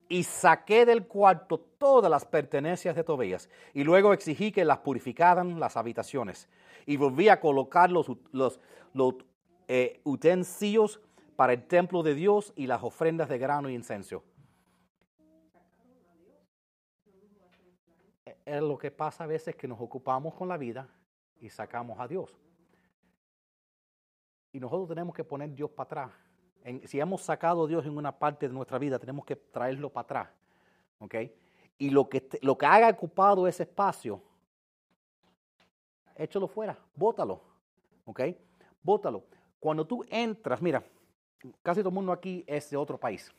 Y saqué del cuarto todas las pertenencias de Tobías. Y luego exigí que las purificaran las habitaciones. Y volví a colocar los, eh, utensilios para el templo de Dios y las ofrendas de grano y incenso. Es lo que pasa a veces que nos ocupamos con la vida y sacamos a Dios. Y nosotros tenemos que poner Dios para atrás. si hemos sacado a Dios en una parte de nuestra vida, tenemos que traerlo para atrás. ¿Ok? Y lo que, lo que haga ocupado ese espacio, échalo fuera, bótalo. ¿Ok? Bótalo. Cuando tú entras, mira, casi todo el mundo aquí es de otro país.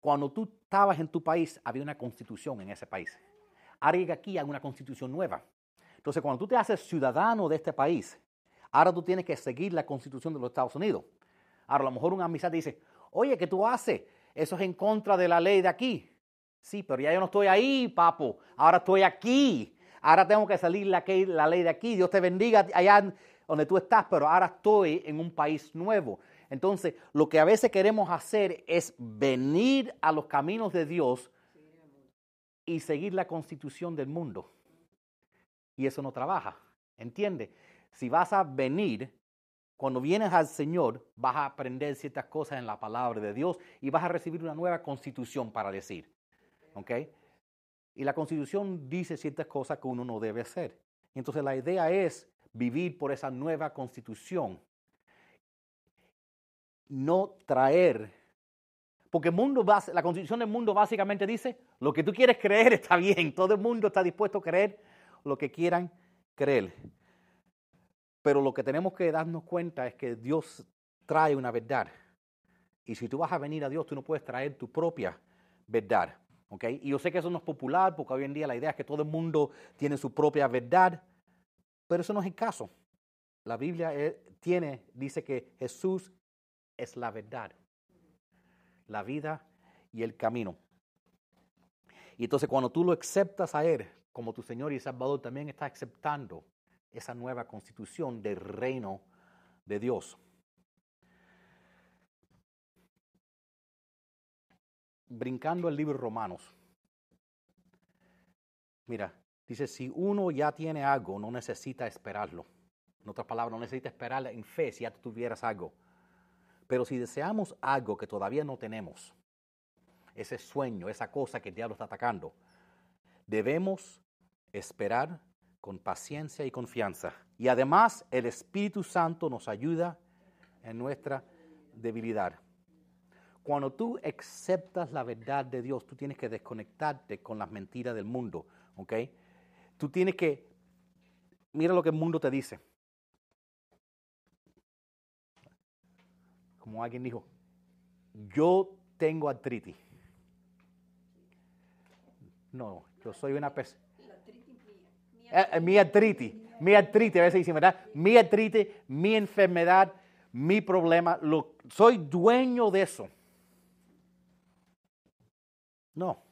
Cuando tú estabas en tu país, había una constitución en ese país. Ahora llega aquí hay una constitución nueva. Entonces, cuando tú te haces ciudadano de este país, ahora tú tienes que seguir la constitución de los Estados Unidos. Ahora, a lo mejor un amistad dice, oye, ¿qué tú haces? Eso es en contra de la ley de aquí. Sí, pero ya yo no estoy ahí, papo. Ahora estoy aquí. Ahora tengo que salir la, la ley de aquí. Dios te bendiga allá donde tú estás, pero ahora estoy en un país nuevo. Entonces, lo que a veces queremos hacer es venir a los caminos de Dios y seguir la constitución del mundo y eso no trabaja. ¿Entiende? Si vas a venir, cuando vienes al Señor, vas a aprender ciertas cosas en la palabra de Dios y vas a recibir una nueva constitución para decir. ¿Ok? Y la constitución dice ciertas cosas que uno no debe hacer. Entonces la idea es vivir por esa nueva constitución. No traer, porque el mundo, la constitución del mundo básicamente dice, lo que tú quieres creer está bien, todo el mundo está dispuesto a creer lo que quieran creer. Pero lo que tenemos que darnos cuenta es que Dios trae una verdad. Y si tú vas a venir a Dios, tú no puedes traer tu propia verdad. ¿okay? Y yo sé que eso no es popular porque hoy en día la idea es que todo el mundo tiene su propia verdad, pero eso no es el caso. La Biblia eh, tiene, dice que Jesús es la verdad, la vida y el camino. Y entonces cuando tú lo aceptas a Él, como tu Señor y Salvador, también está aceptando esa nueva constitución del reino de Dios. Brincando el libro Romanos. Mira, dice, si uno ya tiene algo, no necesita esperarlo. En otras palabras, no necesita esperar en fe si ya tuvieras algo. Pero si deseamos algo que todavía no tenemos, ese sueño, esa cosa que el diablo está atacando, debemos esperar con paciencia y confianza. Y además el Espíritu Santo nos ayuda en nuestra debilidad. Cuando tú aceptas la verdad de Dios, tú tienes que desconectarte con las mentiras del mundo, ¿ok? Tú tienes que, mira lo que el mundo te dice. Como alguien dijo, yo tengo artritis. No, yo soy una persona eh, eh, mi artritis, mi artritis, a veces dicen, ¿verdad? Mi artritis, mi enfermedad, mi problema, lo, soy dueño de eso. No,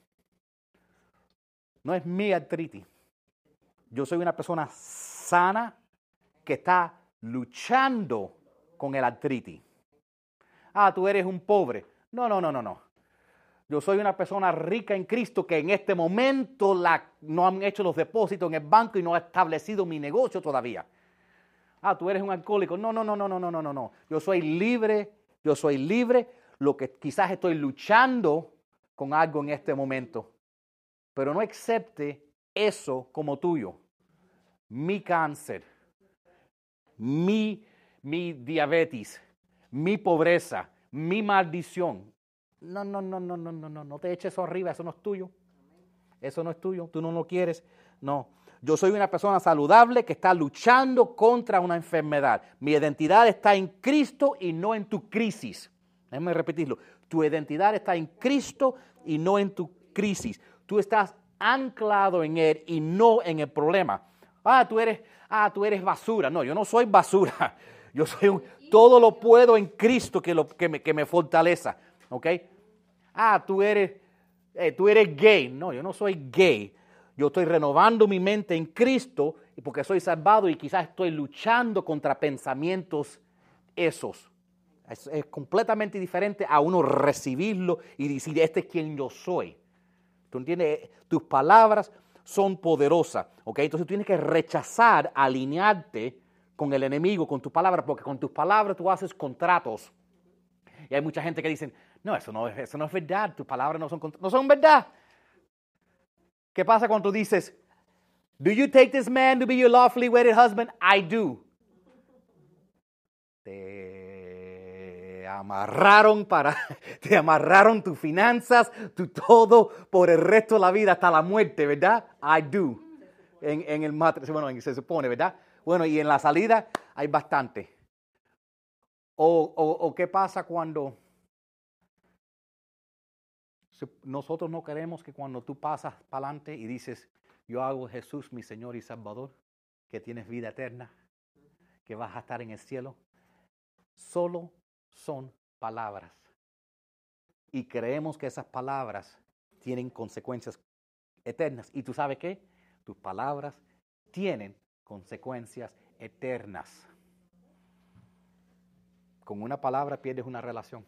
no es mi artritis. Yo soy una persona sana que está luchando con el artritis. Ah, tú eres un pobre. No, no, no, no, no. Yo soy una persona rica en Cristo que en este momento no han hecho los depósitos en el banco y no ha establecido mi negocio todavía. Ah, tú eres un alcohólico. No, no, no, no, no, no, no, no. Yo soy libre, yo soy libre. Lo que quizás estoy luchando con algo en este momento. Pero no acepte eso como tuyo. Mi cáncer, mi, mi diabetes, mi pobreza, mi maldición. No, no, no, no, no, no, no, no te eches eso arriba, eso no es tuyo. Eso no es tuyo, tú no lo quieres. No, yo soy una persona saludable que está luchando contra una enfermedad. Mi identidad está en Cristo y no en tu crisis. Déjame repetirlo. Tu identidad está en Cristo y no en tu crisis. Tú estás anclado en Él y no en el problema. Ah, tú eres, ah, tú eres basura. No, yo no soy basura. <laughs> Yo soy un, todo lo puedo en Cristo que, que, me, que fortaleza. ¿Ok? Ah, tú eres, eh, tú eres gay. No, yo no soy gay. Yo estoy renovando mi mente en Cristo porque soy salvado y quizás estoy luchando contra pensamientos esos. Es, es, completamente diferente a uno recibirlo y decir, este es quien yo soy. ¿Tú entiendes? Tus palabras son poderosas, ¿ok? Entonces tienes que rechazar, alinearte con el enemigo, con tus palabras, porque con tus palabras tú haces contratos. Y hay mucha gente que dice, no, eso no, eso no es verdad, tus palabras no son, no son verdad. ¿Qué pasa cuando tú dices, do you take this man to be your lawfully wedded husband? I do. Amarraron para, <laughs> te amarraron tus finanzas, tu todo por el resto de la vida hasta la muerte, ¿verdad? I do. En, el matrimonio, se supone, ¿verdad? Bueno, y en la salida hay bastante. O, o, o qué pasa cuando nosotros no queremos que cuando tú pasas para adelante y dices, yo hago Jesús mi Señor y Salvador, que tienes vida eterna, que vas a estar en el cielo, solo son palabras. Y creemos que esas palabras tienen consecuencias eternas. ¿Y tú sabes qué? Tus palabras tienen consecuencias eternas. Con una palabra pierdes una relación.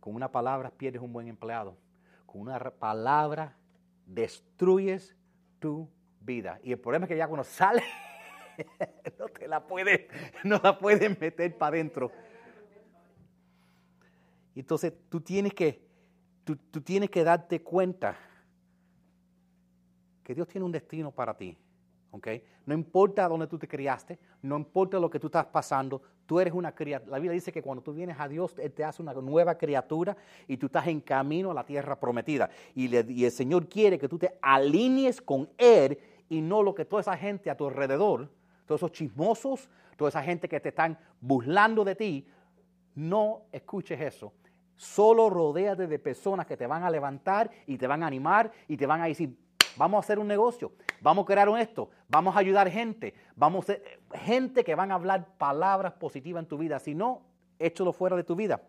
Con una palabra pierdes un buen empleado una palabra destruyes tu vida. Y el problema es que ya cuando sale, <laughs> no te la puedes, no la puedes meter para adentro. Entonces tú tienes que, tú, tú tienes que darte cuenta que Dios tiene un destino para ti. No importa dónde tú te criaste, no importa lo que tú estás pasando, tú eres una criatura. La Biblia dice que cuando tú vienes a Dios, Él te hace una nueva criatura y tú estás en camino a la tierra prometida. Y, y el Señor quiere que tú te alinees con Él y no lo que toda esa gente a tu alrededor, todos esos chismosos, toda esa gente que te están burlando de ti, no escuches eso. Solo rodéate de personas que te van a levantar y te van a animar y te van a decir, vamos a hacer un negocio, vamos a crear un esto, vamos a ayudar gente, vamos a ser gente que van a hablar palabras positivas en tu vida. Si no, échalo fuera de tu vida.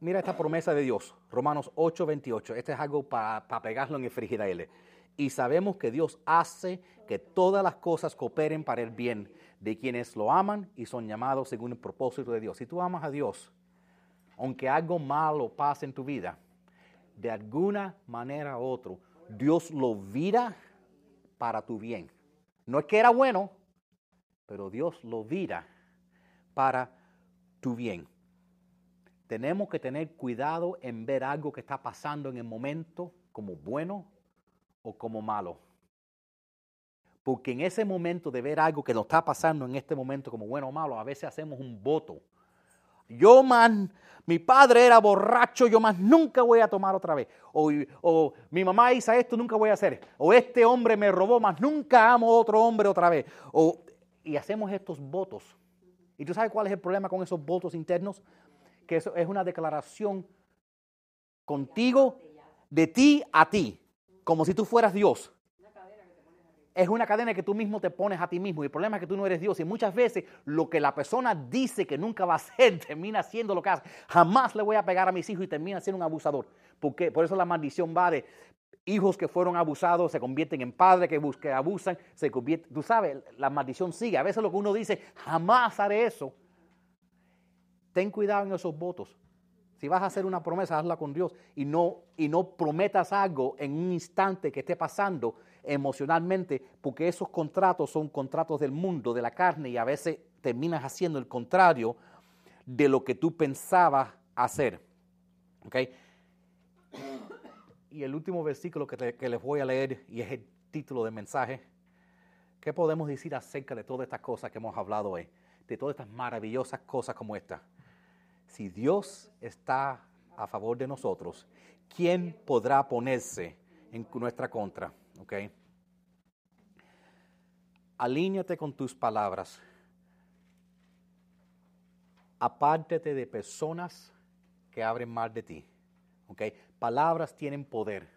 Mira esta promesa de Dios, Romanos 8, 28. Este es algo para pegarlo en el frigidaire. Y sabemos que Dios hace que todas las cosas cooperen para el bien de quienes lo aman y son llamados según el propósito de Dios. Si tú amas a Dios, aunque algo malo pase en tu vida, de alguna manera u otra, Dios lo vira para tu bien. No es que era bueno, pero Dios lo vira para tu bien. Tenemos que tener cuidado en ver algo que está pasando en el momento como bueno o como malo. Porque en ese momento de ver algo que nos está pasando en este momento como bueno o malo, a veces hacemos un voto. Yo, man, mi padre era borracho, yo más nunca voy a tomar otra vez. O, mi mamá hizo esto, nunca voy a hacer. O este hombre me robó, más nunca amo a otro hombre otra vez. O, y hacemos estos votos. ¿Y tú sabes cuál es el problema con esos votos internos? Que eso es una declaración contigo, de ti a ti, como si tú fueras Dios es una cadena que tú mismo te pones a ti mismo. Y el problema es que tú no eres Dios. Y muchas veces lo que la persona dice que nunca va a hacer, <laughs> termina siendo lo que hace. Jamás le voy a pegar a mis hijos y termina siendo un abusador. Porque, por eso la maldición va de hijos que fueron abusados se convierten en padres que, que abusan, se convierten. Tú sabes, la maldición sigue. A veces lo que uno dice, jamás haré eso. Ten cuidado en esos votos. Si vas a hacer una promesa, hazla con Dios y no, y no prometas algo en un instante que esté pasando emocionalmente, porque esos contratos son contratos del mundo, de la carne, y a veces terminas haciendo el contrario de lo que tú pensabas hacer. ¿Okay? Y el último versículo que, que les voy a leer, y es el título del mensaje, ¿Qué podemos decir acerca de todas estas cosas que hemos hablado hoy? De todas estas maravillosas cosas como esta. Si Dios está a favor de nosotros, ¿quién podrá ponerse en nuestra contra? ¿Ok? Alíñate con tus palabras. Apártate de personas que abren mal de ti. ¿Ok? Palabras tienen poder.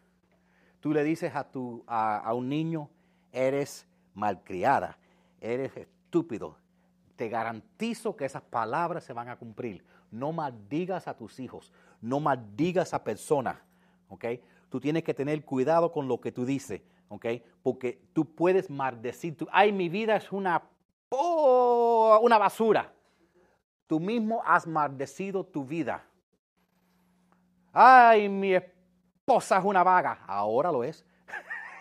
Tú le dices a, tu, a, un niño, eres malcriada, eres estúpido. Te garantizo que esas palabras se van a cumplir. No maldigas a tus hijos, no maldigas a personas, ¿ok? Tú tienes que tener cuidado con lo que tú dices, ¿ok? Porque tú puedes maldecir, tú, ay, mi vida es una, oh, una basura. Tú mismo has maldecido tu vida. Ay, mi esposa es una vaga. Ahora lo es.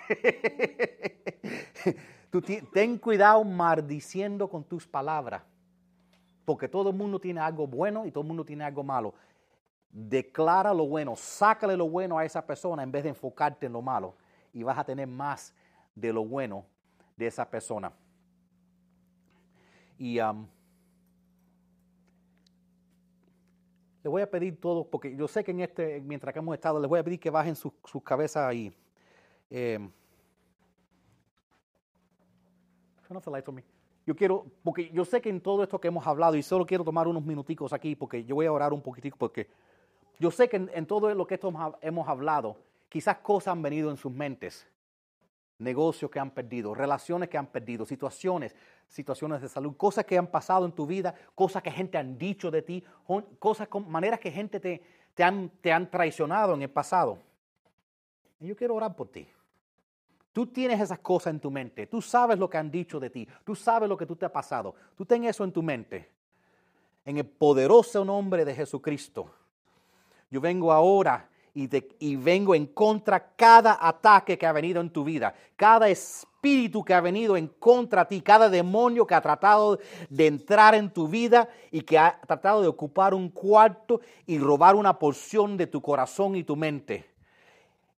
<laughs> Tú ten cuidado maldiciendo con tus palabras. Porque todo el mundo tiene algo bueno y todo el mundo tiene algo malo. Declara lo bueno, sácale lo bueno a esa persona en vez de enfocarte en lo malo. Y vas a tener más de lo bueno de esa persona. Y um, les voy a pedir todo, porque yo sé que en este, mientras que hemos estado, les voy a pedir que bajen sus su cabezas ahí. Eh, yo quiero, porque yo sé que en todo esto que hemos hablado, y solo quiero tomar unos minuticos aquí, porque yo voy a orar un poquitico, porque yo sé que en, todo lo que hemos hablado, quizás cosas han venido en sus mentes, negocios que han perdido, relaciones que han perdido, situaciones, situaciones de salud, cosas que han pasado en tu vida, cosas que gente han dicho de ti, cosas, maneras que gente te, te han traicionado en el pasado. Y yo quiero orar por ti. Tú tienes esas cosas en tu mente. Tú sabes lo que han dicho de ti. Tú sabes lo que tú te ha pasado. Tú ten eso en tu mente. En el poderoso nombre de Jesucristo. Yo vengo ahora y, vengo en contra cada ataque que ha venido en tu vida, cada espíritu que ha venido en contra de ti, cada demonio que ha tratado de entrar en tu vida y que ha tratado de ocupar un cuarto y robar una porción de tu corazón y tu mente.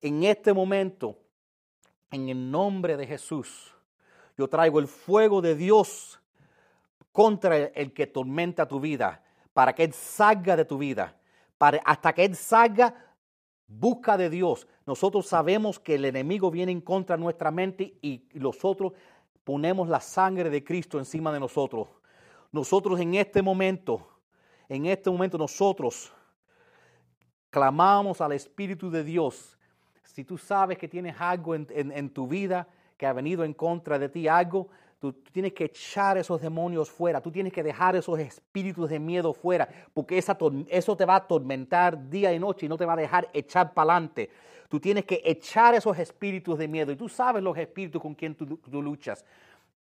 En este momento en el nombre de Jesús, yo traigo el fuego de Dios contra el que tormenta tu vida, para que Él salga de tu vida. Hasta que Él salga, busca de Dios. Nosotros sabemos que el enemigo viene en contra de nuestra mente y nosotros ponemos la sangre de Cristo encima de nosotros. Nosotros en este momento, en este momento nosotros clamamos al Espíritu de Dios si tú sabes que tienes algo en, tu vida que ha venido en contra de ti, algo, tú, tienes que echar esos demonios fuera, tú tienes que dejar esos espíritus de miedo fuera, porque eso te va a atormentar día y noche y no te va a dejar echar para adelante. Tú tienes que echar esos espíritus de miedo y tú sabes los espíritus con quien tú, tú luchas.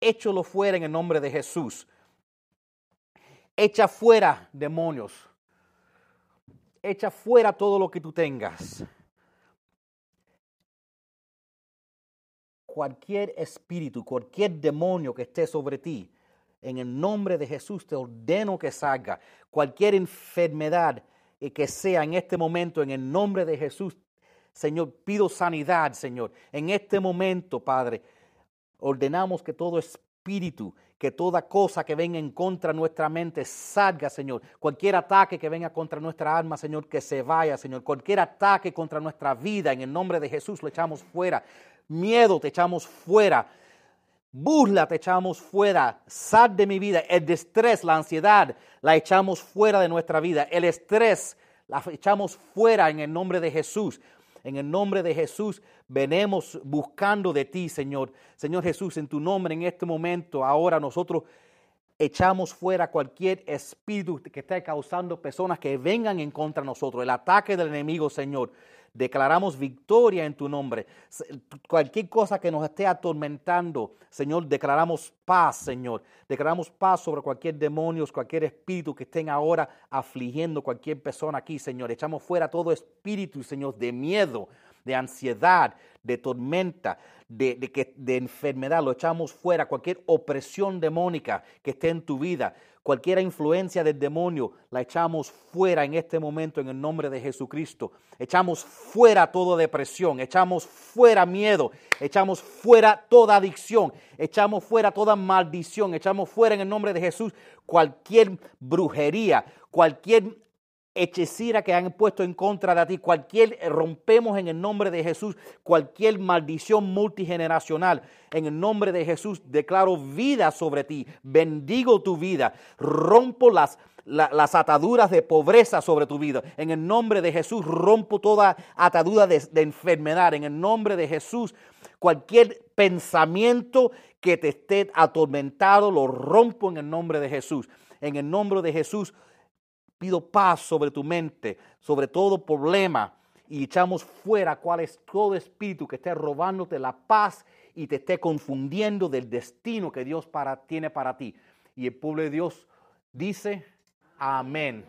Échalo fuera en el nombre de Jesús. Echa fuera demonios. Echa fuera todo lo que tú tengas. Cualquier espíritu, cualquier demonio que esté sobre ti, en el nombre de Jesús te ordeno que salga. Cualquier enfermedad eh, que sea en este momento, en el nombre de Jesús, Señor, pido sanidad, Señor. En este momento, Padre, ordenamos que todo espíritu, que toda cosa que venga en contra nuestra mente salga, Señor. Cualquier ataque que venga contra nuestra alma, Señor, que se vaya, Señor. Cualquier ataque contra nuestra vida, en el nombre de Jesús, lo echamos fuera miedo te echamos fuera, burla te echamos fuera, sal de mi vida, el estrés, la ansiedad, la echamos fuera de nuestra vida, el estrés, la echamos fuera en el nombre de Jesús. En el nombre de Jesús venemos buscando de ti, Señor. Señor Jesús, en tu nombre en este momento, ahora nosotros echamos fuera cualquier espíritu que esté causando personas que vengan en contra de nosotros, el ataque del enemigo, Señor. Declaramos victoria en tu nombre. Cualquier cosa que nos esté atormentando, Señor, declaramos paz, Señor. Declaramos paz sobre cualquier demonio, cualquier espíritu que estén ahora afligiendo cualquier persona aquí, Señor. Echamos fuera todo espíritu, Señor, de miedo de ansiedad, de tormenta, de, de de enfermedad, lo echamos fuera, cualquier opresión demónica que esté en tu vida, cualquier influencia del demonio, la echamos fuera en este momento en el nombre de Jesucristo. Echamos fuera toda depresión, echamos fuera miedo, echamos fuera toda adicción, echamos fuera toda maldición, echamos fuera en el nombre de Jesús cualquier brujería, cualquier hechicera que han puesto en contra de ti, cualquier, rompemos en el nombre de Jesús cualquier maldición multigeneracional. En el nombre de Jesús declaro vida sobre ti, bendigo tu vida, rompo las, la- las ataduras de pobreza sobre tu vida. En el nombre de Jesús rompo toda atadura de, de enfermedad. En el nombre de Jesús cualquier pensamiento que te esté atormentado, lo rompo en el nombre de Jesús. En el nombre de Jesús paz sobre tu mente, sobre todo problema, y echamos fuera cuál es todo espíritu que esté robándote la paz y te esté confundiendo del destino que Dios para, tiene para ti. Y el pueblo de Dios dice, amén.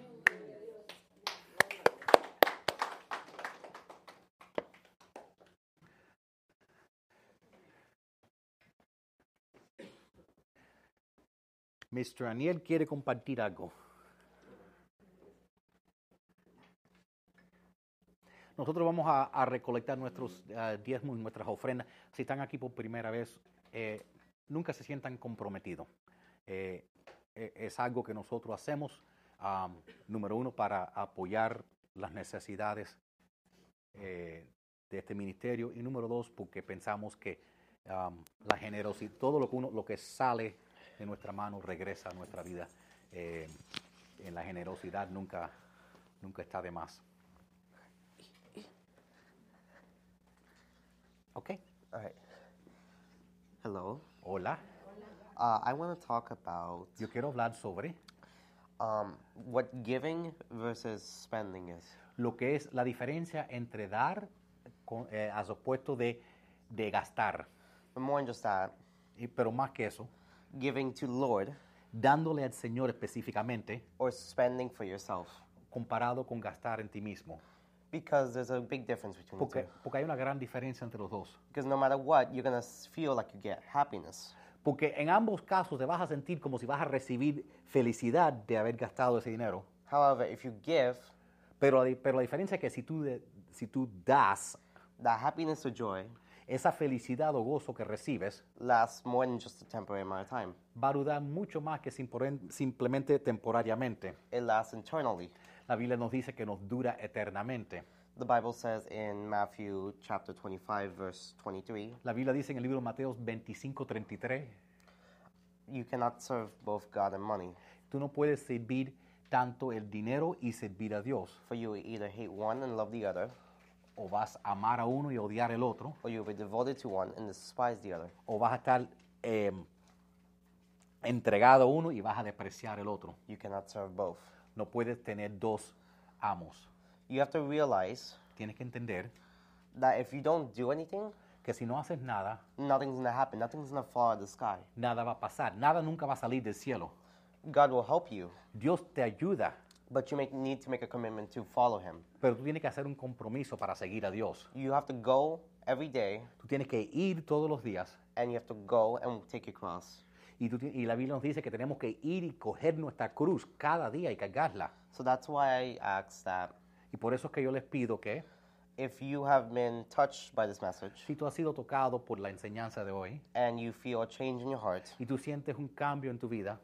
Mr. Daniel quiere compartir algo. Nosotros vamos a, a recolectar nuestros eh, diezmos y nuestras ofrendas. Si están aquí por primera vez, eh, nunca se sientan comprometidos. Eh, es algo que nosotros hacemos, número uno, para apoyar las necesidades eh, de este ministerio y número dos, porque pensamos que la generosidad, todo lo que, uno, lo que sale de nuestra mano regresa a nuestra vida. En la generosidad nunca, nunca está de más. Ok, All right. Hello. hola. Uh, I want to talk about Yo quiero hablar sobre um, what giving versus spending is. lo que es la diferencia entre dar con, eh, a opuesto de, de gastar. But more than just that, Y- pero más que eso, giving to Lord dándole al Señor específicamente, or spending for yourself. comparado con gastar en ti mismo. Because there's a big difference between the Porque, two. porque hay una gran diferencia entre los dos. Because no matter what, you're going to feel like you get happiness. Porque en ambos casos te vas a sentir como si vas a recibir felicidad de haber gastado ese dinero. However, if you give, Pero, pero la diferencia es que si tú, de- si tú das that happiness or joy esa felicidad o gozo que recibes, lasts more than just a temporary amount of time. va a durar mucho más que simplemente temporariamente. It lasts eternally. La Biblia nos dice que nos dura eternamente. The Bible says in Matthew chapter 25, verse 23, La Biblia dice en el libro de Mateo 25, 33, you cannot serve both God and money. tú no puedes servir tanto el dinero y servir a Dios. For you will either hate one and love the other, O vas a amar a uno y odiar el otro, or you will be devoted to one and despise the other. o vas a estar eh, entregado a uno y vas a despreciar el otro. You cannot serve both. No puedes tener dos amos. You have to realize Tienes que entender that if you don't do anything, que si no haces nada, nothing's to happen. Nothing's to fall out of the sky. nada va a pasar. Nada nunca va a salir del cielo. God will help you, Dios te ayuda, but you make, need to make a commitment to follow Him. pero tú tienes que hacer un compromiso para seguir a Dios. You have to go every day, Tú tienes que ir todos los días and you have to go and take your cross. Y, tú ti- y la Biblia nos dice que tenemos que ir y coger nuestra cruz cada día y cargarla. So that's why I ask that Y por eso es que yo les pido que if you have been touched by this message si tú has sido tocado por la enseñanza de hoy and you feel a change in your heart, y tú sientes un cambio en tu vida,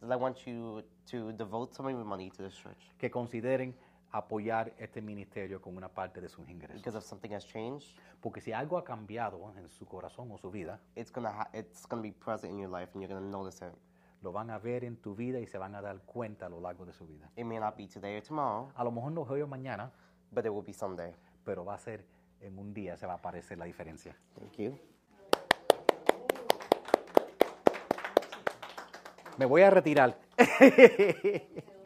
then I want you to devote some of your money to this church. que consideren apoyar este ministerio con una parte de sus ingresos. Because if something has changed, Porque si algo ha cambiado en su corazón o su vida, it's gonna ha- it's gonna be present in your life, and you're gonna notice it. lo van a ver en tu vida y se van a dar cuenta a lo largo de su vida. It may not be today or tomorrow, A lo mejor no hoy o mañana, but it will be someday. pero va a ser en un día, se va a aparecer la diferencia. Thank you. Me voy a retirar. <laughs>